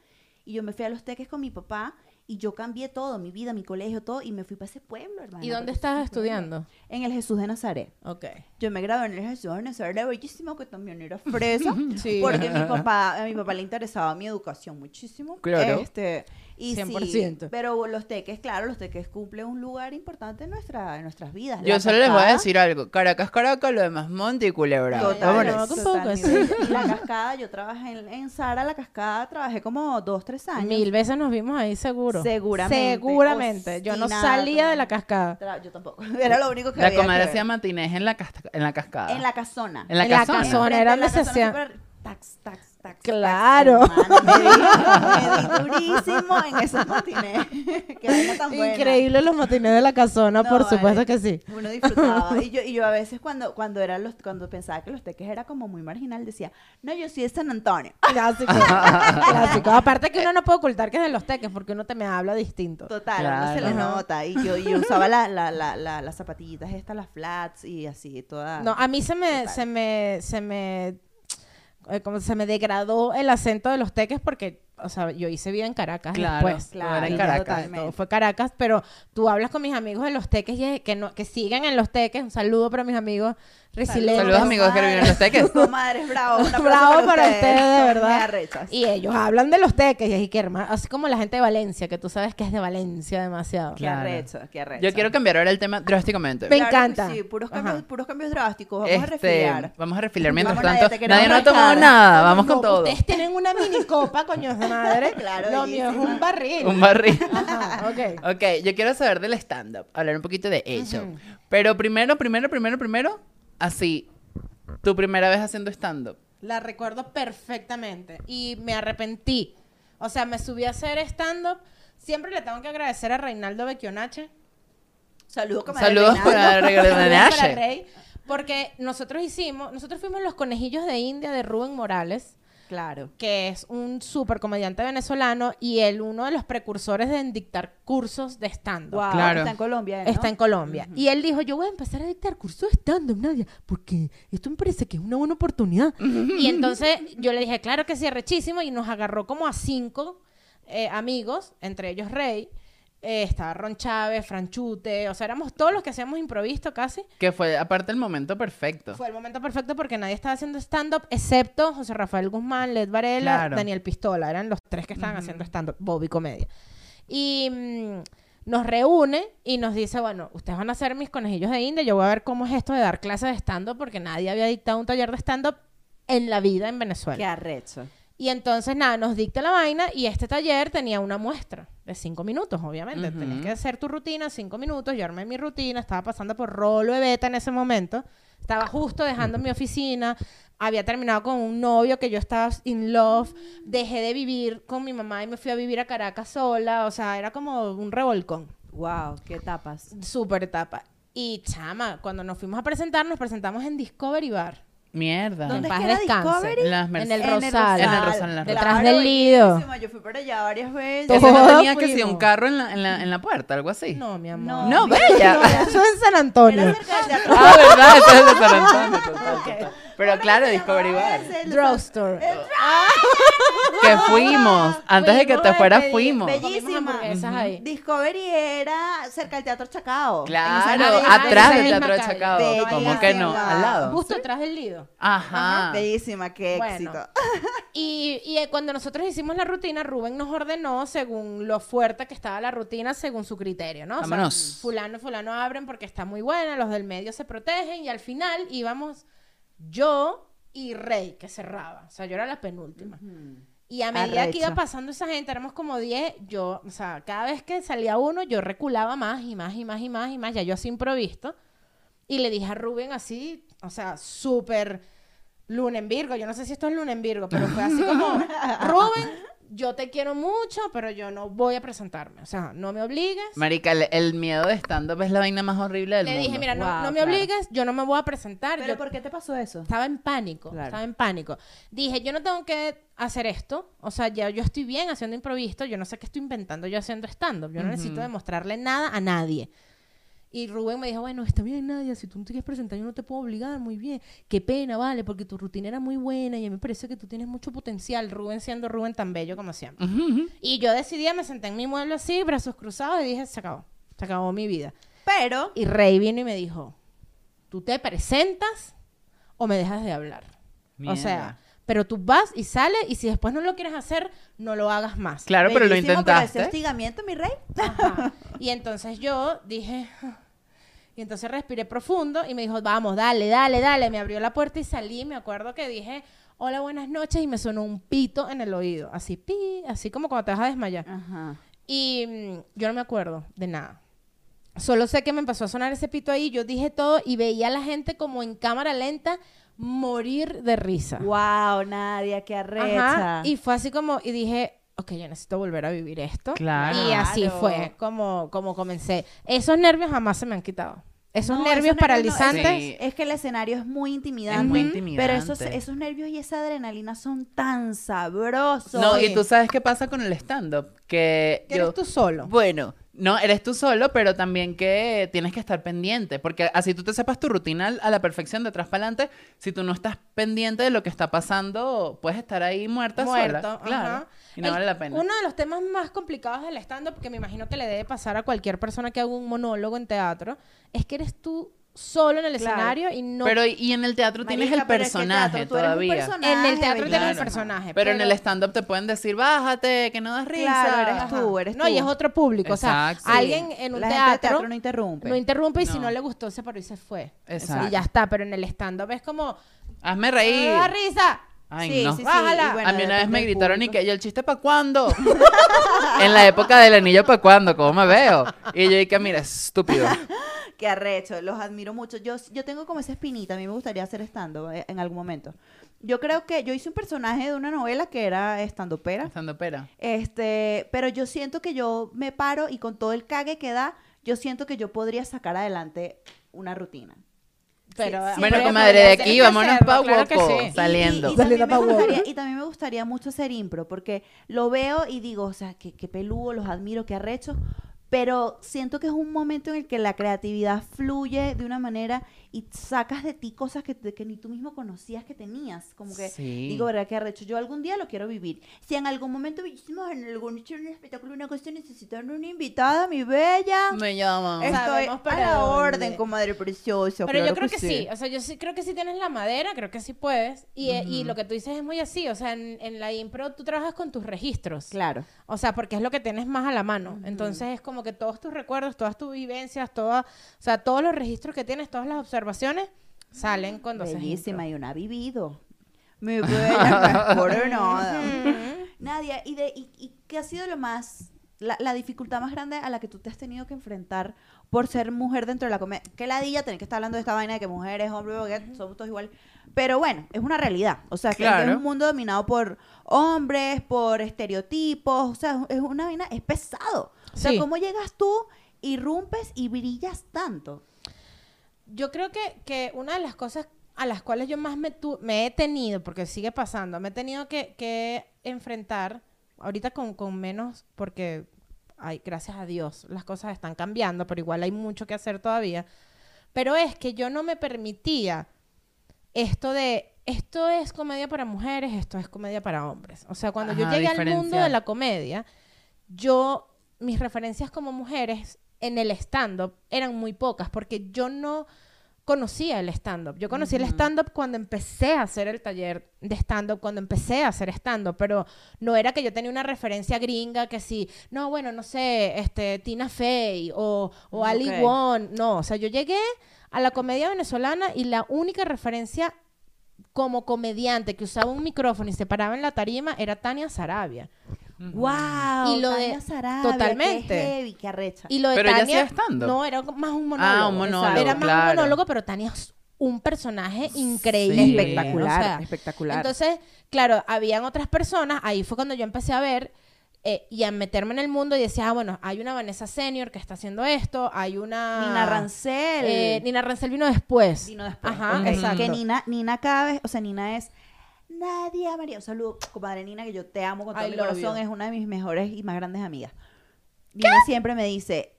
Y yo me fui a los teques con mi papá y yo cambié todo, mi vida, mi colegio, todo. Y me fui para ese pueblo, hermano. ¿Y dónde porque estabas es un pueblo. estudiando? En el Jesús de Nazaret. Ok. Yo me gradué en el Jesús de Nazaret, bellísimo, que también era fresa. [LAUGHS] Sí. Porque mi [LAUGHS] papá, a mi papá le interesaba mi educación muchísimo. Claro. Este, y sí, 100%. pero los teques, claro, los teques cumplen un lugar importante en, nuestra, en nuestras vidas. Yo La solo les voy a decir algo. Caracas, Caracas, lo demás Monte y Culebra. Total, Vámonos. no, total. Y la cascada, yo trabajé en, en Sara, la cascada, trabajé como dos, tres años. Mil veces nos vimos ahí seguro. Seguramente. Seguramente. Yo no salía de la cascada. Yo tampoco. [LAUGHS] Era lo único que La había comadre hacía matinés en la, casca- en la cascada. En la casona. En la En la casona. era donde se hacía- Tax, tax, tax. Claro. [LAUGHS] me, di, me di durísimo en esos matines. [LAUGHS] Tan buena. Increíble los matines de la casona, No, por supuesto vale. que sí. Uno disfrutaba. [LAUGHS] Y yo, y yo a veces cuando, cuando eran los, cuando pensaba que los teques era como muy marginal, decía, no, yo soy de San Antonio. Clásico. Clásico. Aparte que uno no puede ocultar que es de los teques porque uno te me habla distinto. Total, a uno se le Claro. nota. Y yo, yo usaba la, la, la, la- las zapatillitas estas, las flats y así, toda. No, a mí se me, Total. se me, se me, eh, como se me degradó el acento de los teques porque, o sea, yo hice vida en Caracas Claro, después. era en Claro, Caracas. Todo fue Caracas, pero tú hablas con mis amigos de los teques y- que, no, que siguen en los teques. Un saludo para mis amigos resilientes. Saludos, amigos que viven en los teques. [LAUGHS] Comadres, bravo. Un Bravo para ustedes. ustedes, de verdad. Y ellos hablan de los teques y así que hermano, así como la gente de Valencia, que tú sabes que es de Valencia demasiado. Qué Claro. arrecho, qué arrecho. Yo quiero cambiar ahora el tema drásticamente. Me Claro encanta. Sí, puros cambios, puros cambios drásticos. Vamos a Este, refiliar. vamos a refiliar mientras Vamos, tanto. Nadie no ha tomado nada. Vamos No, con todo. Ustedes tienen una mini copa, coño de madre. [LAUGHS] Claro, Lo mío es un barril. Un barril. Ajá, ok. Ok, yo quiero saber del stand-up, hablar un poquito de eso. Pero primero, primero, primero, primero, así, tu primera vez haciendo stand-up. La recuerdo perfectamente y me arrepentí. O sea, me subí a hacer stand-up. Siempre le tengo que agradecer a Reinaldo Becchionache. Saludos, comadre Saludos para Reinaldo porque nosotros hicimos, nosotros fuimos los conejillos de India de Rubén Morales, Claro. que es un súper comediante venezolano y él uno de los precursores de dictar cursos de stand-up. Wow, Claro. Está en Colombia, ¿no? Está en Colombia. Y él dijo, yo voy a empezar a dictar cursos de stand-up, Nadia, porque esto me parece que es una buena oportunidad. y entonces yo le dije, claro que sí, rechísimo, y nos agarró como a cinco eh, amigos, entre ellos Rey, eh, estaba Ron Chávez, Franchute, o sea, éramos todos los que hacíamos improviso casi. Que fue, aparte, el momento perfecto. Fue el momento perfecto porque nadie estaba haciendo stand-up, excepto José Rafael Guzmán, Led Varela, Claro. Daniel Pistola. Eran los tres que estaban haciendo stand-up, Bobby Comedia. Y mm, nos reúne y nos dice, bueno, ustedes van a ser mis conejillos de India, yo voy a ver cómo es esto de dar clases de stand-up, porque nadie había dictado un taller de stand-up en la vida en Venezuela. Qué arrecho. Y entonces, nada, nos dicta la vaina y este taller tenía una muestra de cinco minutos, obviamente. Ujú. Tenías que hacer tu rutina, cinco minutos. Yo armé mi rutina, estaba pasando por rolo de beta en ese momento. Estaba justo dejando mi oficina. Había terminado con un novio que yo estaba in love. Dejé de vivir con mi mamá y me fui a vivir a Caracas sola. O sea, era como un revolcón. Wow, qué tapas. Súper etapa. Y chama, cuando nos fuimos a presentar, nos presentamos en Discovery Bar. Mierda. ¿Dónde En es paz que era descanse. Discovery? Las En el En el Rosal. En el Rosal, en la Detrás del Lido. Yo fui por allá varias veces. Todos no tenía que ser fuimos. un carro en la, en la, en la puerta, algo así. No, mi amor. No, No, bella. No, eso es en San Antonio. Era cerca del teatro. Ah, ¿verdad? Eso es de San [LAUGHS] Antonio, total, total. Pero claro, Discovery Bar. El Drugstore. Que fuimos. Antes de que te fueras, fuimos. Bellísima. Discovery era cerca del Teatro Chacao. Claro, atrás del Teatro de. Chacao. Bellísima. ¿Cómo que no? Al lado. Justo atrás del Lido. Ajá. Bellísima, qué Bueno. éxito. [LAUGHS] Y, y, eh, cuando nosotros hicimos la rutina, Rubén nos ordenó según lo fuerte que estaba la rutina, según su criterio, ¿no? O sea, Vámonos. fulano, fulano abren porque está muy buena, los del medio se protegen y al final íbamos yo y Rey, que cerraba. O sea, yo era la penúltima. Y a medida que iba pasando esa gente, éramos como 10, yo, o sea, cada vez que salía uno, yo reculaba más y más y más y más y más, ya yo así improvisto. Y le dije a Rubén así, o sea, súper luna en Virgo. Yo no sé si esto es luna en Virgo, pero fue así como, [LAUGHS] Rubén, yo te quiero mucho, pero yo no voy a presentarme. O sea, no me obligues. Marica, el, el miedo de stand-up es la vaina más horrible del Le mundo. dije, mira, no, Wow, no me claro. obligues, yo no me voy a presentar. ¿Pero yo por qué te pasó eso? estaba en pánico, Claro. estaba en pánico. Dije, yo no tengo que hacer esto, o sea, ya yo estoy bien haciendo improviso, yo no sé qué estoy inventando yo haciendo stand-up, yo no necesito demostrarle nada a nadie. Y Rubén me dijo, bueno, está bien, Nadia, si tú no te quieres presentar, yo no te puedo obligar, muy bien. Qué pena, vale, porque tu rutina era muy buena y a mí me parece que tú tienes mucho potencial, Rubén siendo Rubén tan bello como siempre. Y yo decidí, me senté en mi mueble así, brazos cruzados, y dije, se acabó, se acabó mi vida. Pero, Y Rey vino y me dijo, ¿tú te presentas o me dejas de hablar? O Mierda. sea, pero tú vas y sales y si después no lo quieres hacer, no lo hagas más. Claro, pero lo bellísimo, pero ese intentaste. hostigamiento, mi rey. Ajá. Y entonces yo dije, y entonces respiré profundo y me dijo, vamos, dale, dale, dale. Me abrió la puerta y salí. Me acuerdo que dije, hola, buenas noches. Y me sonó un pito en el oído. Así, pi, así como cuando te vas a desmayar. Ajá. Y mm, yo no me acuerdo de nada. Solo sé que me empezó a sonar ese pito ahí. Yo dije todo y veía a la gente como en cámara lenta morir de risa. Wow, Nadia, qué arrecha. Ajá. Y fue así como, y dije, ok, yo necesito volver a vivir esto. Claro. Y así fue como, como comencé. Esos nervios jamás se me han quitado. Esos No, nervios no, paralizantes. Sí. es que el escenario es muy intimidante. Es muy Pero intimidante. esos, esos nervios y esa adrenalina son tan sabrosos. No, y tú sabes qué pasa con el stand-up. Que, Que yo- eres tú solo. Bueno, no, eres tú solo, pero también que tienes que estar pendiente. Porque así tú te sepas tu rutina a la perfección de atrás para adelante. Si tú no estás pendiente de lo que está pasando, puedes estar ahí muerta muerto. sola. Claro. Y no El- vale la pena. Uno de los temas más complicados del stand-up, que me imagino que le debe pasar a cualquier persona que haga un monólogo en teatro, es que eres tú solo en el Claro. escenario y no... Pero y en el teatro tienes el pero es que personaje teatro, todavía. personaje, en el teatro tienes el personaje. Pero, en el stand-up te pueden decir, bájate, que no das risa. Claro, eres Ajá. tú, eres No, y tú. es otro público. O sea, Exacto. Sí. alguien en un La gente de teatro, no interrumpe. no interrumpe y si No. no le gustó se paró y se fue. Exacto. Y ya está. Pero en el stand-up es como... Hazme reír. ¡Ah, risa! Ay, Sí, no. sí, sí, Bájala. y bueno, a mí una vez me gritaron y que, ¿y el chiste para cuándo? [LAUGHS] en la época del anillo para cuándo, ¿cómo me veo? Y yo dije, mira, estúpido. Qué arrecho, los admiro mucho. Yo, yo tengo como esa espinita, a mí me gustaría hacer stand-up eh, en algún momento. Yo creo que yo hice un personaje de una novela que era stand-upera. Estando pera. Este, pero yo siento que yo me paro y con todo el cague que da, yo siento que yo podría sacar adelante una rutina. Pero, Sí, Bueno, comadre, de aquí que vámonos hacerlo, pa' claro que Woco. sí. Saliendo. Y, y- y Saliendo también gustaría, y también me gustaría mucho hacer impro, porque lo veo y digo, o sea, que, que peludo, los admiro, qué arrecho, pero siento que es un momento en el que la creatividad fluye de una manera y sacas de ti cosas que, que ni tú mismo conocías que tenías. Como que Sí. digo, ¿verdad? Qué arrecho. Yo algún día lo quiero vivir. Si en algún momento hicimos en algún hecho un espectáculo, una cuestión, necesitan una invitada, mi bella. Me llaman. Estoy Sabemos a para la dónde. orden, comadre preciosa. Pero claro yo creo que sí. O sea, yo sí creo que sí tienes la madera, creo que sí puedes. Y, eh, y lo que tú dices es muy así. O sea, en, en la impro tú trabajas con tus registros. Claro. O sea, porque es lo que tienes más a la mano. Entonces es como que todos tus recuerdos, todas tus vivencias, todas, o sea, todos los registros que tienes, todas las observaciones salen cuando haces Bellísima y una ha vivido. Mejor de nada. Nadia, ¿y, de, y, y qué ha sido lo más, la, la dificultad más grande a la que tú te has tenido que enfrentar por ser mujer dentro de la comedia? Que ladilla tener que estar hablando de esta vaina de que mujeres, hombres, porque somos todos igual. Pero bueno, es una realidad. O sea, que Claro. es un mundo dominado por hombres, por estereotipos. O sea, es una vaina, es pesado. O sea, Sí. ¿cómo llegas tú irrumpes y brillas tanto? Yo creo que, que una de las cosas a las cuales yo más me, tu- me he tenido, porque sigue pasando, me he tenido que, que enfrentar, ahorita con, con menos, porque ay, gracias a Dios las cosas están cambiando, pero igual hay mucho que hacer todavía, pero es que yo no me permitía esto de, esto es comedia para mujeres, esto es comedia para hombres. O sea, cuando yo llegué al mundo de la comedia, yo, mis referencias como mujeres en el stand-up eran muy pocas, porque yo no conocía el stand-up. Yo conocí el stand-up cuando empecé a hacer el taller de stand-up, cuando empecé a hacer stand-up, pero no era que yo tenía una referencia gringa que sí, no, bueno, no sé, este, Tina Fey o, o Ali Ok. Wong, no, o sea, yo llegué a la comedia venezolana y la única referencia como comediante que usaba un micrófono y se paraba en la tarima era Tania Sarabia. ¡Wow! Y lo de- Tania Sarabia, totalmente. Qué heavy, qué arrecha. Y lo de Pero ella Tania, hacía stand-up. no, era más un monólogo. Ah, un monólogo, Era más claro. un monólogo, pero Tania es un personaje increíble. espectacular, o sea, espectacular. Entonces, claro, habían otras personas, ahí fue cuando yo empecé a ver eh, y a meterme en el mundo y decía, ah, bueno, hay una Vanessa Senior que está haciendo esto, hay una... Nina Rancel. Eh, Nina Rancel vino después. Vino después. Ajá, exacto. Que Nina, Nina cada vez, o sea, Nina es Nadia María. Un saludo, comadre Nina, que yo te amo con todo I mi corazón. you. Es una de mis mejores y más grandes amigas. Nina siempre me dice,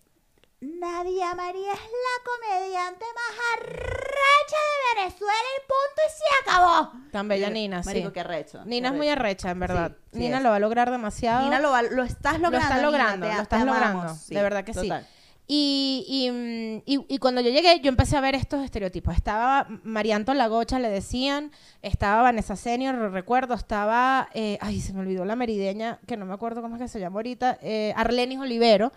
Nadia María es la comediante más arrecha de Venezuela y punto y se acabó. Tan bella Nina, Marico, sí. qué arrecho. Nina qué es muy arrecha, en verdad. Sí, sí Nina es. lo va a lograr demasiado. Nina lo, va- lo estás logrando. lo estás Nina, logrando, te- lo estás amamos. logrando, Sí, de verdad que total. sí. Y, y, mm, y- y cuando yo llegué, yo empecé a ver estos estereotipos. Estaba Marianto Lagocha, le decían, estaba Vanessa Senior, lo recuerdo, estaba, eh, ay, se me olvidó la merideña, que no me acuerdo cómo es que se llama ahorita, eh, Arlenis Olivero.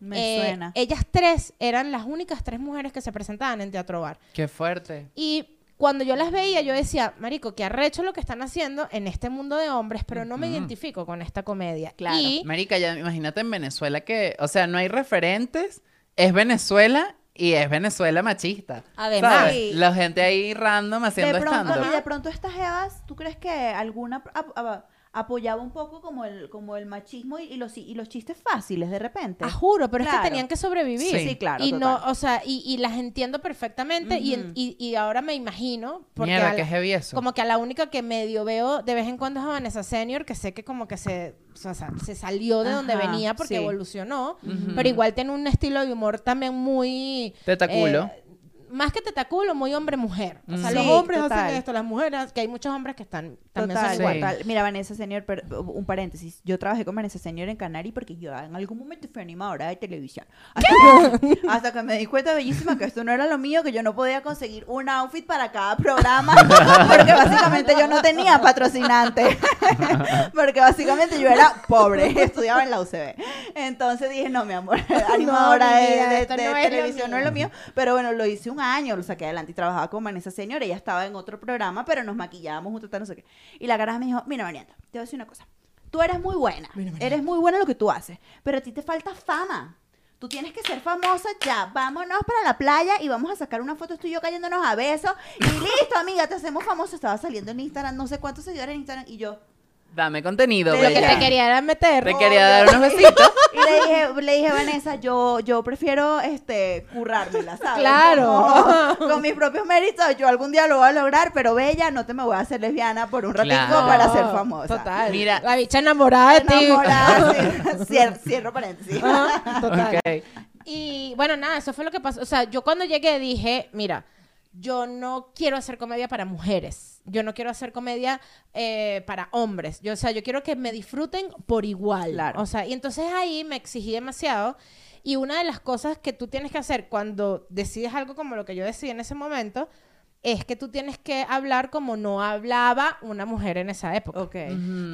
Me Eh, suena. Ellas tres eran las únicas tres mujeres que se presentaban en Teatro Bar. Qué fuerte. Y cuando yo las veía, yo decía, Marico, qué arrecho lo que están haciendo en este mundo de hombres, pero no me identifico con esta comedia. Claro. Y Marica, ya imagínate en Venezuela que, o sea, no hay referentes, es Venezuela y es Venezuela machista. Además. La gente ahí random haciendo stand-up. y de pronto estas Evas, ¿tú crees que alguna ap- ap- apoyaba un poco como el, como el machismo y, y los, y los chistes fáciles de repente? Ah, juro, pero es que tenían que sobrevivir. Sí. Sí, claro, Y no, o sea, y, y las entiendo perfectamente y, y, y ahora me imagino, porque Mierda, a qué la- heavy eso. como que a la única que medio veo de vez en cuando es a Vanessa Senior, que sé que como que se, o sea, sa- se salió de donde venía porque sí. evolucionó, pero igual tiene un estilo de humor también muy... Tetaculo. eh, más que tetaculo, muy hombre-mujer. O sea, Mm. los hombres total. hacen esto, las mujeres, que hay muchos hombres que están también Total, son igual. total. Mira, Vanessa Senior, un paréntesis. Yo trabajé con Vanessa Senior en Canary porque yo en algún momento fui animadora de televisión. Hasta que, hasta que me di cuenta, bellísima, que esto no era lo mío, que yo no podía conseguir un outfit para cada programa, [LAUGHS] porque básicamente yo no tenía patrocinante. [LAUGHS] porque básicamente yo era pobre, [LAUGHS] estudiaba en la UCB. Entonces dije, no, mi amor, animadora de, de- de no lo televisión no es lo mío. Pero bueno, lo hice un año, lo saqué adelante y trabajaba con Vanessa Senior. Ella estaba en otro programa, pero nos maquillábamos juntos, no sé qué. Y la cara me dijo, mira, Mariana, te voy a decir una cosa. Tú eres muy buena, eres muy buena en lo que tú haces, pero a ti te falta fama. Tú tienes que ser famosa ya. Vámonos para la playa y vamos a sacar una foto tú y yo cayéndonos a besos. Y listo, amiga, te hacemos famosa. Estaba saliendo en Instagram, no sé cuántos seguidores en Instagram. Y yo, Dame contenido, De Lo que bella. te quería era meter. Te quería dar unos besitos. Y [LAUGHS] le dije, le dije Vanessa, yo, yo prefiero este currármela, ¿sabes? Claro. Como- con mis propios méritos, yo algún día lo voy a lograr, pero bella, no te me voy a hacer lesbiana por un ratito Claro. para ser famosa. Total. Mira. La bicha enamorada de ti. Enamorada, sí. [LAUGHS] Cier- cierro paréntesis. Ajá, total. Ok. Y bueno, nada, eso fue lo que pasó. O sea, yo cuando llegué dije, mira, yo no quiero hacer comedia para mujeres. Yo no quiero hacer comedia eh, para hombres. Yo, o sea, yo quiero que me disfruten por igual. Claro. O sea, y entonces ahí me exigí demasiado. Y una de las cosas que tú tienes que hacer cuando decides algo como lo que yo decidí en ese momento es que tú tienes que hablar como no hablaba una mujer en esa época. Ok.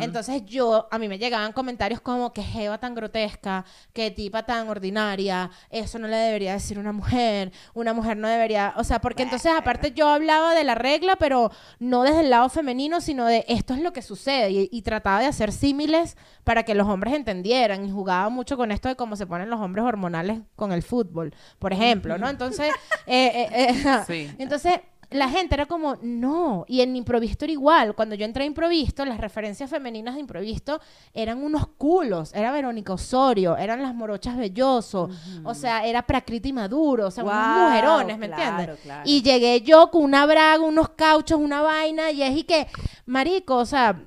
Entonces yo, a mí me llegaban comentarios como que jeva tan grotesca, que tipa tan ordinaria, eso no le debería decir una mujer, una mujer no debería, o sea, porque entonces aparte yo hablaba de la regla, pero no desde el lado femenino, sino de esto es lo que sucede y, y trataba de hacer símiles para que los hombres entendieran y jugaba mucho con esto de cómo se ponen los hombres hormonales con el fútbol, por ejemplo, ¿no? Entonces, eh, eh, eh, Sí. entonces la gente era como, no. Y en improvisto era igual. Cuando yo entré a improvisto, las referencias femeninas de improvisto eran unos culos. Era Verónica Osorio, eran las morochas Belloso. O sea, era Prakriti Maduro. O sea, unos mujerones, ¿me claro, entiendes? claro. Y llegué yo con una braga, unos cauchos, una vaina. Y es y que, marico, o sea,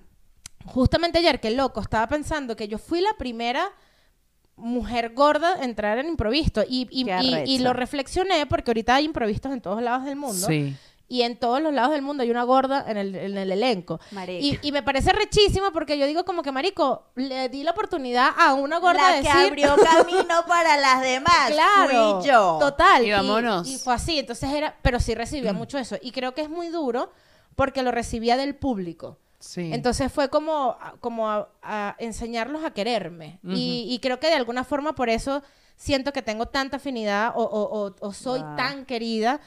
justamente ayer, que loco, estaba pensando que yo fui la primera mujer gorda en entrar en improvisto. Y, y, y- lo reflexioné porque ahorita hay improvistos en todos lados del mundo. Sí. Y en todos los lados del mundo hay una gorda en el, en el elenco. Y, y me parece rechísimo porque yo digo como que, marico, le di la oportunidad a una gorda la de que decir... abrió [LAUGHS] camino para las demás Claro, fui yo. total. Y vámonos. Y, fue así, entonces era, pero sí recibía mucho eso. Y creo que es muy duro porque lo recibía del público. Sí. Entonces fue como, como a, a enseñarlos a quererme. y, y creo que de alguna forma por eso siento que tengo tanta afinidad o, o- o- o soy Wow. tan querida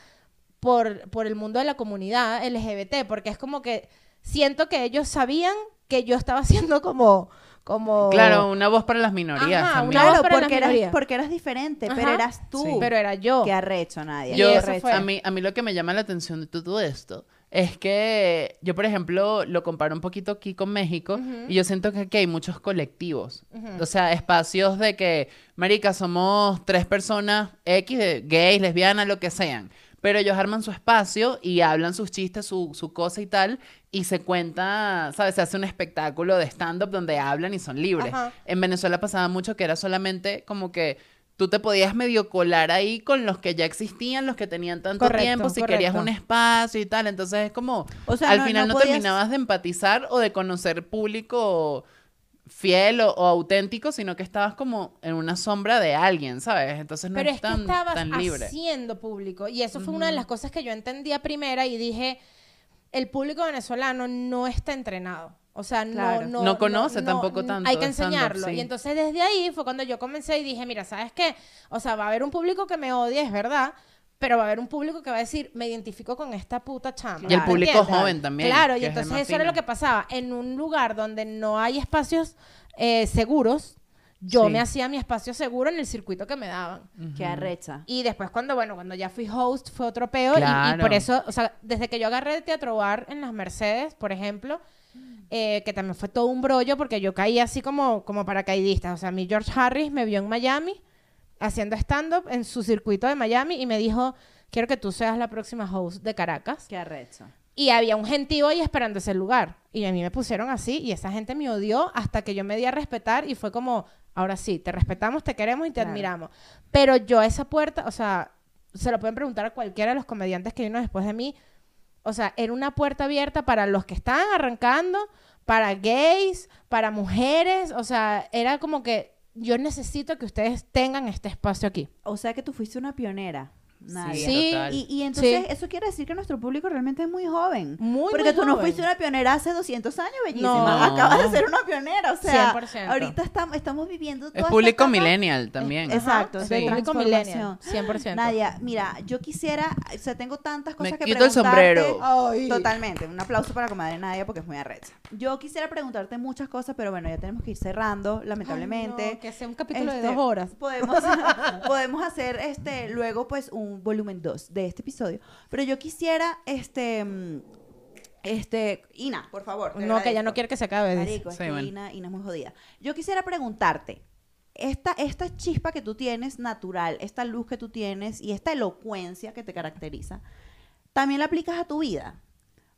por, por el mundo de la comunidad LGBT, porque es como que siento que ellos sabían que yo estaba [LAUGHS] haciendo como... como Claro, una voz para las minorías Ajá, también. una voz Claro, para las porque eras, minorías. porque eras diferente, pero Ajá. eras tú. Sí. Pero era yo. Qué arrecho, Nadia. Yo, arrecho. a, mí, a mí lo que me llama la atención de todo esto es que yo, por ejemplo, lo comparo un poquito aquí con México y yo siento que aquí hay muchos colectivos. O sea, espacios de que, marica, somos tres personas X, gays, lesbianas, lo que sean. Pero ellos arman su espacio y hablan sus chistes, su, su cosa y tal, y se cuenta, ¿sabes? Se hace un espectáculo de stand-up donde hablan y son libres. Ajá. En Venezuela pasaba mucho que era solamente como que tú te podías medio colar ahí con los que ya existían, los que tenían tanto Correcto, tiempo, si querías un espacio y tal. Entonces es como, O sea, al no- final no no, podías- terminabas de empatizar o de conocer público fiel o, o auténtico, sino que estabas como en una sombra de alguien, ¿sabes? Entonces no Pero es es que tan, estabas tan libre. haciendo público. Y eso fue una de las cosas que yo entendía primera y dije, el público venezolano no está entrenado. O sea, no, Claro. no, No conoce tampoco no- tanto Hay que enseñarlo. sí. Y entonces desde ahí fue cuando yo comencé y dije, mira, ¿sabes qué? O sea, va a haber un público que me odie, es verdad. Pero va a haber un público que va a decir, me identifico con esta puta chamba. Y el Claro. público ¿Entiendes? joven también. Claro, y entonces eso era lo que pasaba. En un lugar donde no hay espacios eh, seguros, yo Sí. me hacía mi espacio seguro en el circuito que me daban. Qué arrecha. Y después cuando, bueno, cuando ya fui host fue otro peo. y- Y, por eso, o sea, desde que yo agarré de Teatro Bar en las Mercedes, por ejemplo, eh, que también fue todo un brollo porque yo caí así como, como paracaidista. O sea, mi George Harris me vio en Miami haciendo stand-up en su circuito de Miami y me dijo, quiero que tú seas la próxima host de Caracas. Qué arrecho. Y había un gentío ahí esperando ese lugar. Y a mí me pusieron así y esa gente me odió hasta que yo me di a respetar y fue como, ahora sí, te respetamos, te queremos y te Claro. admiramos. Pero yo esa puerta, o sea, se lo pueden preguntar a cualquiera de los comediantes que vino después de mí. O sea, era una puerta abierta para los que estaban arrancando, para gays, para mujeres. O sea, era como que yo necesito que ustedes tengan este espacio aquí. O sea que tú fuiste una pionera. Nadia. Sí, total. Y, y entonces Sí. eso quiere decir que nuestro público realmente es muy joven. Muy, Porque muy tú no fuiste una pionera hace 200 años, bellísima. No. Acabas de ser una pionera. O sea, 100%. ahorita estamos, estamos viviendo toda Es esta público etapa- millennial también. Es- Exacto, es sí. público millennial, 100%. Nadia, mira, yo quisiera, o sea, tengo tantas cosas Me que quito el sombrero. Ay. Totalmente. Un aplauso para comadre Nadia porque es muy arrecha. Yo quisiera preguntarte muchas cosas, pero bueno, ya tenemos que ir cerrando, lamentablemente. Ay, no, que sea un capítulo de Este, dos horas. Podemos, [LAUGHS] podemos hacer este luego pues un volumen 2 de este episodio. Pero yo quisiera este mm, este Ina, por favor. No, que ya agradezco. no quiere que se acabe. Marico, es Sí, que bueno. Ina, Ina es muy jodida. Yo quisiera preguntarte, esta, esta chispa que tú tienes natural, esta luz que tú tienes y esta elocuencia que te caracteriza, ¿también la aplicas a tu vida?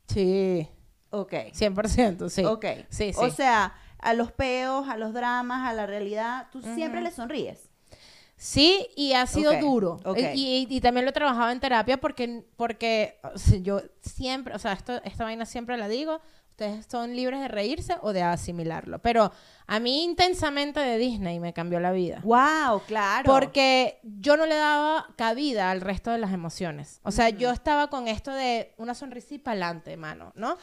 Sí, Ok. 100%, sí. Ok. Sí, sí. O sea, a los peos, a los dramas, a la realidad, tú siempre le sonríes. Sí, y ha sido duro. ok. Y, y- y también lo he trabajado en terapia porque, porque o sea, yo siempre, o sea, esto, esta vaina siempre la digo, ustedes son libres de reírse o de asimilarlo. Pero a mí intensamente de Disney me cambió la vida. Wow, claro. Porque yo no le daba cabida al resto de las emociones. O sea, yo estaba con esto de una sonrisa y pa'lante, mano, ¿no?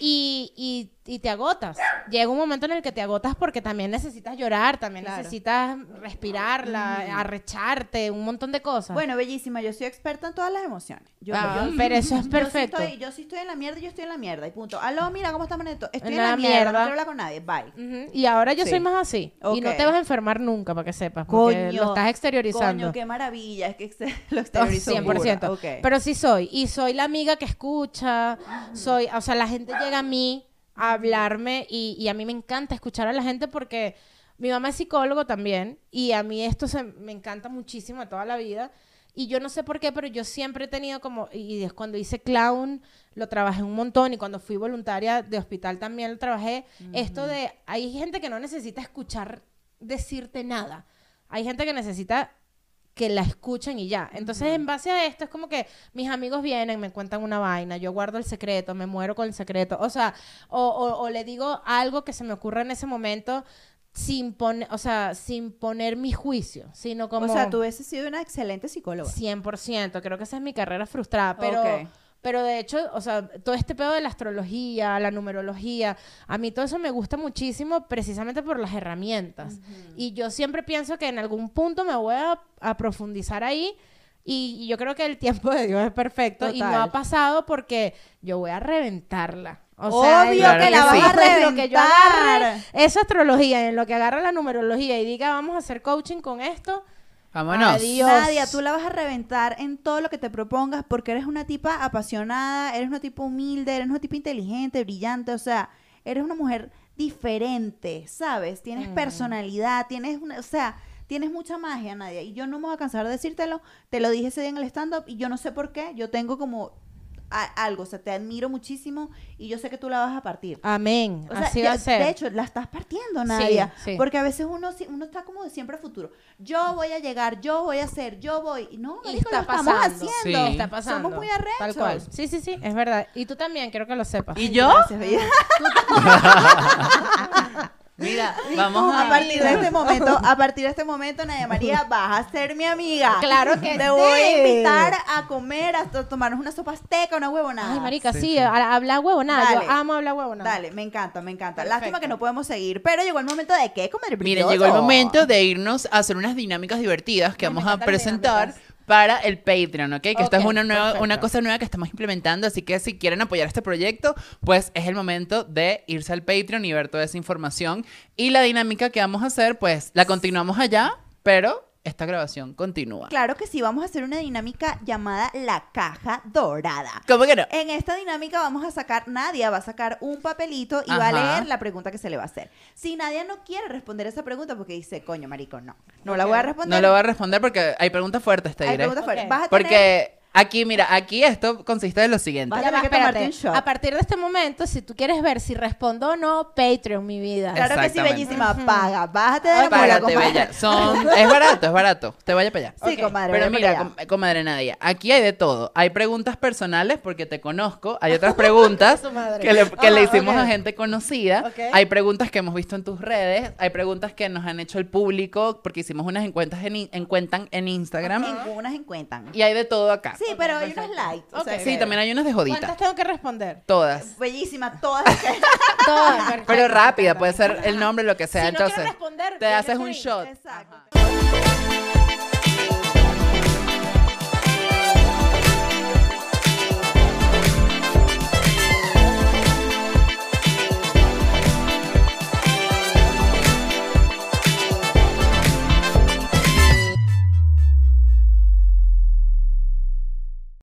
Y, y y te agotas. Llega un momento en el que te agotas porque también necesitas llorar, también Claro. necesitas respirarla, arrecharte, un montón de cosas. Bueno, bellísima, yo soy experta en todas las emociones. Yo, Ah, yo- pero eso es yo sí perfecto. estoy- Yo sí estoy en la mierda, yo estoy en la mierda y punto. Aló, mira, ¿cómo estás, Maneto? Estoy en, En la, la mierda, no mierda. quiero hablar con nadie, bye. Y ahora yo Sí. soy más así. Y no te vas a enfermar nunca, para que sepas. Porque Coño, lo estás exteriorizando. Coño, qué maravilla, es que [LAUGHS] lo exteriorizo 100%. pura. Ok. Pero sí soy. Y soy la amiga que escucha. Soy, o sea, la gente llega a mí a hablarme y, y a mí me encanta escuchar a la gente porque mi mamá es psicólogo también y a mí esto se, me encanta muchísimo de toda la vida. Y yo no sé por qué, pero yo siempre he tenido como, y es cuando hice clown, lo trabajé un montón, y cuando fui voluntaria de hospital también lo trabajé, esto de, hay gente que no necesita escuchar decirte nada, hay gente que necesita que la escuchen y ya. Entonces, en base a esto, es como que mis amigos vienen, me cuentan una vaina, yo guardo el secreto, me muero con el secreto. O sea, o, o- o le digo algo que se me ocurra en ese momento sin poner, o sea, sin poner mi juicio, sino como... O sea, tú hubieses sido una excelente psicóloga. 100%, creo que esa es mi carrera frustrada, pero... Pero de hecho, o sea, todo este pedo de la astrología, la numerología, a mí todo eso me gusta muchísimo precisamente por las herramientas. Y yo siempre pienso que en algún punto me voy a, a profundizar ahí y, yo creo que el tiempo de Dios es perfecto y no ha pasado porque yo voy a reventarla. O sea, Obvio que la vas a en lo que yo agarre [LAUGHS] reventar. esa astrología, en lo que agarre la numerología y diga vamos a hacer coaching con esto, Vámonos. Adiós. Nadia, tú la vas a reventar en todo lo que te propongas porque eres una tipa apasionada, eres una tipa humilde, eres una tipa inteligente, brillante, o sea, eres una mujer diferente, ¿sabes? Tienes Mm. personalidad, tienes una, o sea, tienes mucha magia, Nadia, y yo no me voy a cansar de decírtelo, te lo dije ese día en el stand-up y yo no sé por qué, yo tengo como a- algo, o sea, te admiro muchísimo y yo sé que tú la vas a partir. amén, O sea, así ya- va a ser. De hecho, la estás partiendo, Nadia. sí. Porque a veces uno, si- uno está como de siempre a futuro. Yo voy a llegar, yo voy a hacer, yo voy. Y no, Y marico, está lo estamos haciendo. Sí. Está pasando. Somos muy arrechos. Tal cual. Sí, sí, sí, es verdad. Y tú también, quiero que lo sepas. ¿Y yo? Gracias. [LAUGHS] [LAUGHS] Mira, vamos A a... partir de este momento, a partir de este momento, Nadia María, [LAUGHS] vas a ser mi amiga. Claro que Te sí. voy a invitar a comer, a to- tomarnos una sopa azteca, una huevonada. Ay, marica, sí, Sí, sí. a- habla huevonada. Dale. Yo amo hablar huevonada. Dale, me encanta, me encanta. Perfecto. Lástima que no podemos seguir, pero llegó el momento de qué comer Miren, llegó el momento de irnos a hacer unas dinámicas divertidas que Ay, me vamos a encantan las presentar dinámicas. Para el Patreon, ¿ok? Que esto es una, nueva, perfecto. una cosa nueva que estamos implementando, así que si quieren apoyar este proyecto, pues es el momento de irse al Patreon y ver toda esa información. Y la dinámica que vamos a hacer, pues la continuamos allá, pero esta grabación continúa. Claro que sí, vamos a hacer una dinámica llamada la caja dorada. ¿Cómo que no? En esta dinámica vamos a sacar, Nadia va a sacar un papelito y va a leer la pregunta que se le va a hacer. Si Nadia no quiere responder esa pregunta porque dice, coño, marico, no, no la voy a responder. No lo voy a responder porque hay preguntas fuertes, te Hay diré. preguntas fuertes. Vas a tener- Porque aquí, mira, aquí esto consiste en lo siguiente. Vas a Ya tener va, que tomarte espérate. un shot. A partir de este momento, si tú quieres ver si respondo o no, Patreon, mi vida. Claro que sí, Exactamente. bellísima, paga, bájate de la mula, Págate, comadre. bella. Son, es barato, es barato. Te vaya para allá. Sí, Ok. comadre. Pero mira, com- comadre Nadia, aquí hay de todo. Hay preguntas personales porque te conozco. Hay otras preguntas [LAUGHS] Su madre. que le, que le Ajá, hicimos ok. a gente conocida. Ok. Hay preguntas que hemos visto en tus redes. Hay preguntas que nos han hecho el público porque hicimos unas encuestas en, in- encuentan en Instagram. En unas encuentan. Y hay de todo acá. Sí, Ok, pero hay unas light. o sea Ok. Sí, que- también hay unas de jodita. ¿Cuántas tengo que responder? Todas. Bellísima, todas. [LAUGHS] las que- Todas. perfecto, Pero rápida, puede ser el nombre, lo que sea. Si no quiero Entonces, responder, te haces un sé. shot. Exacto. Ajá.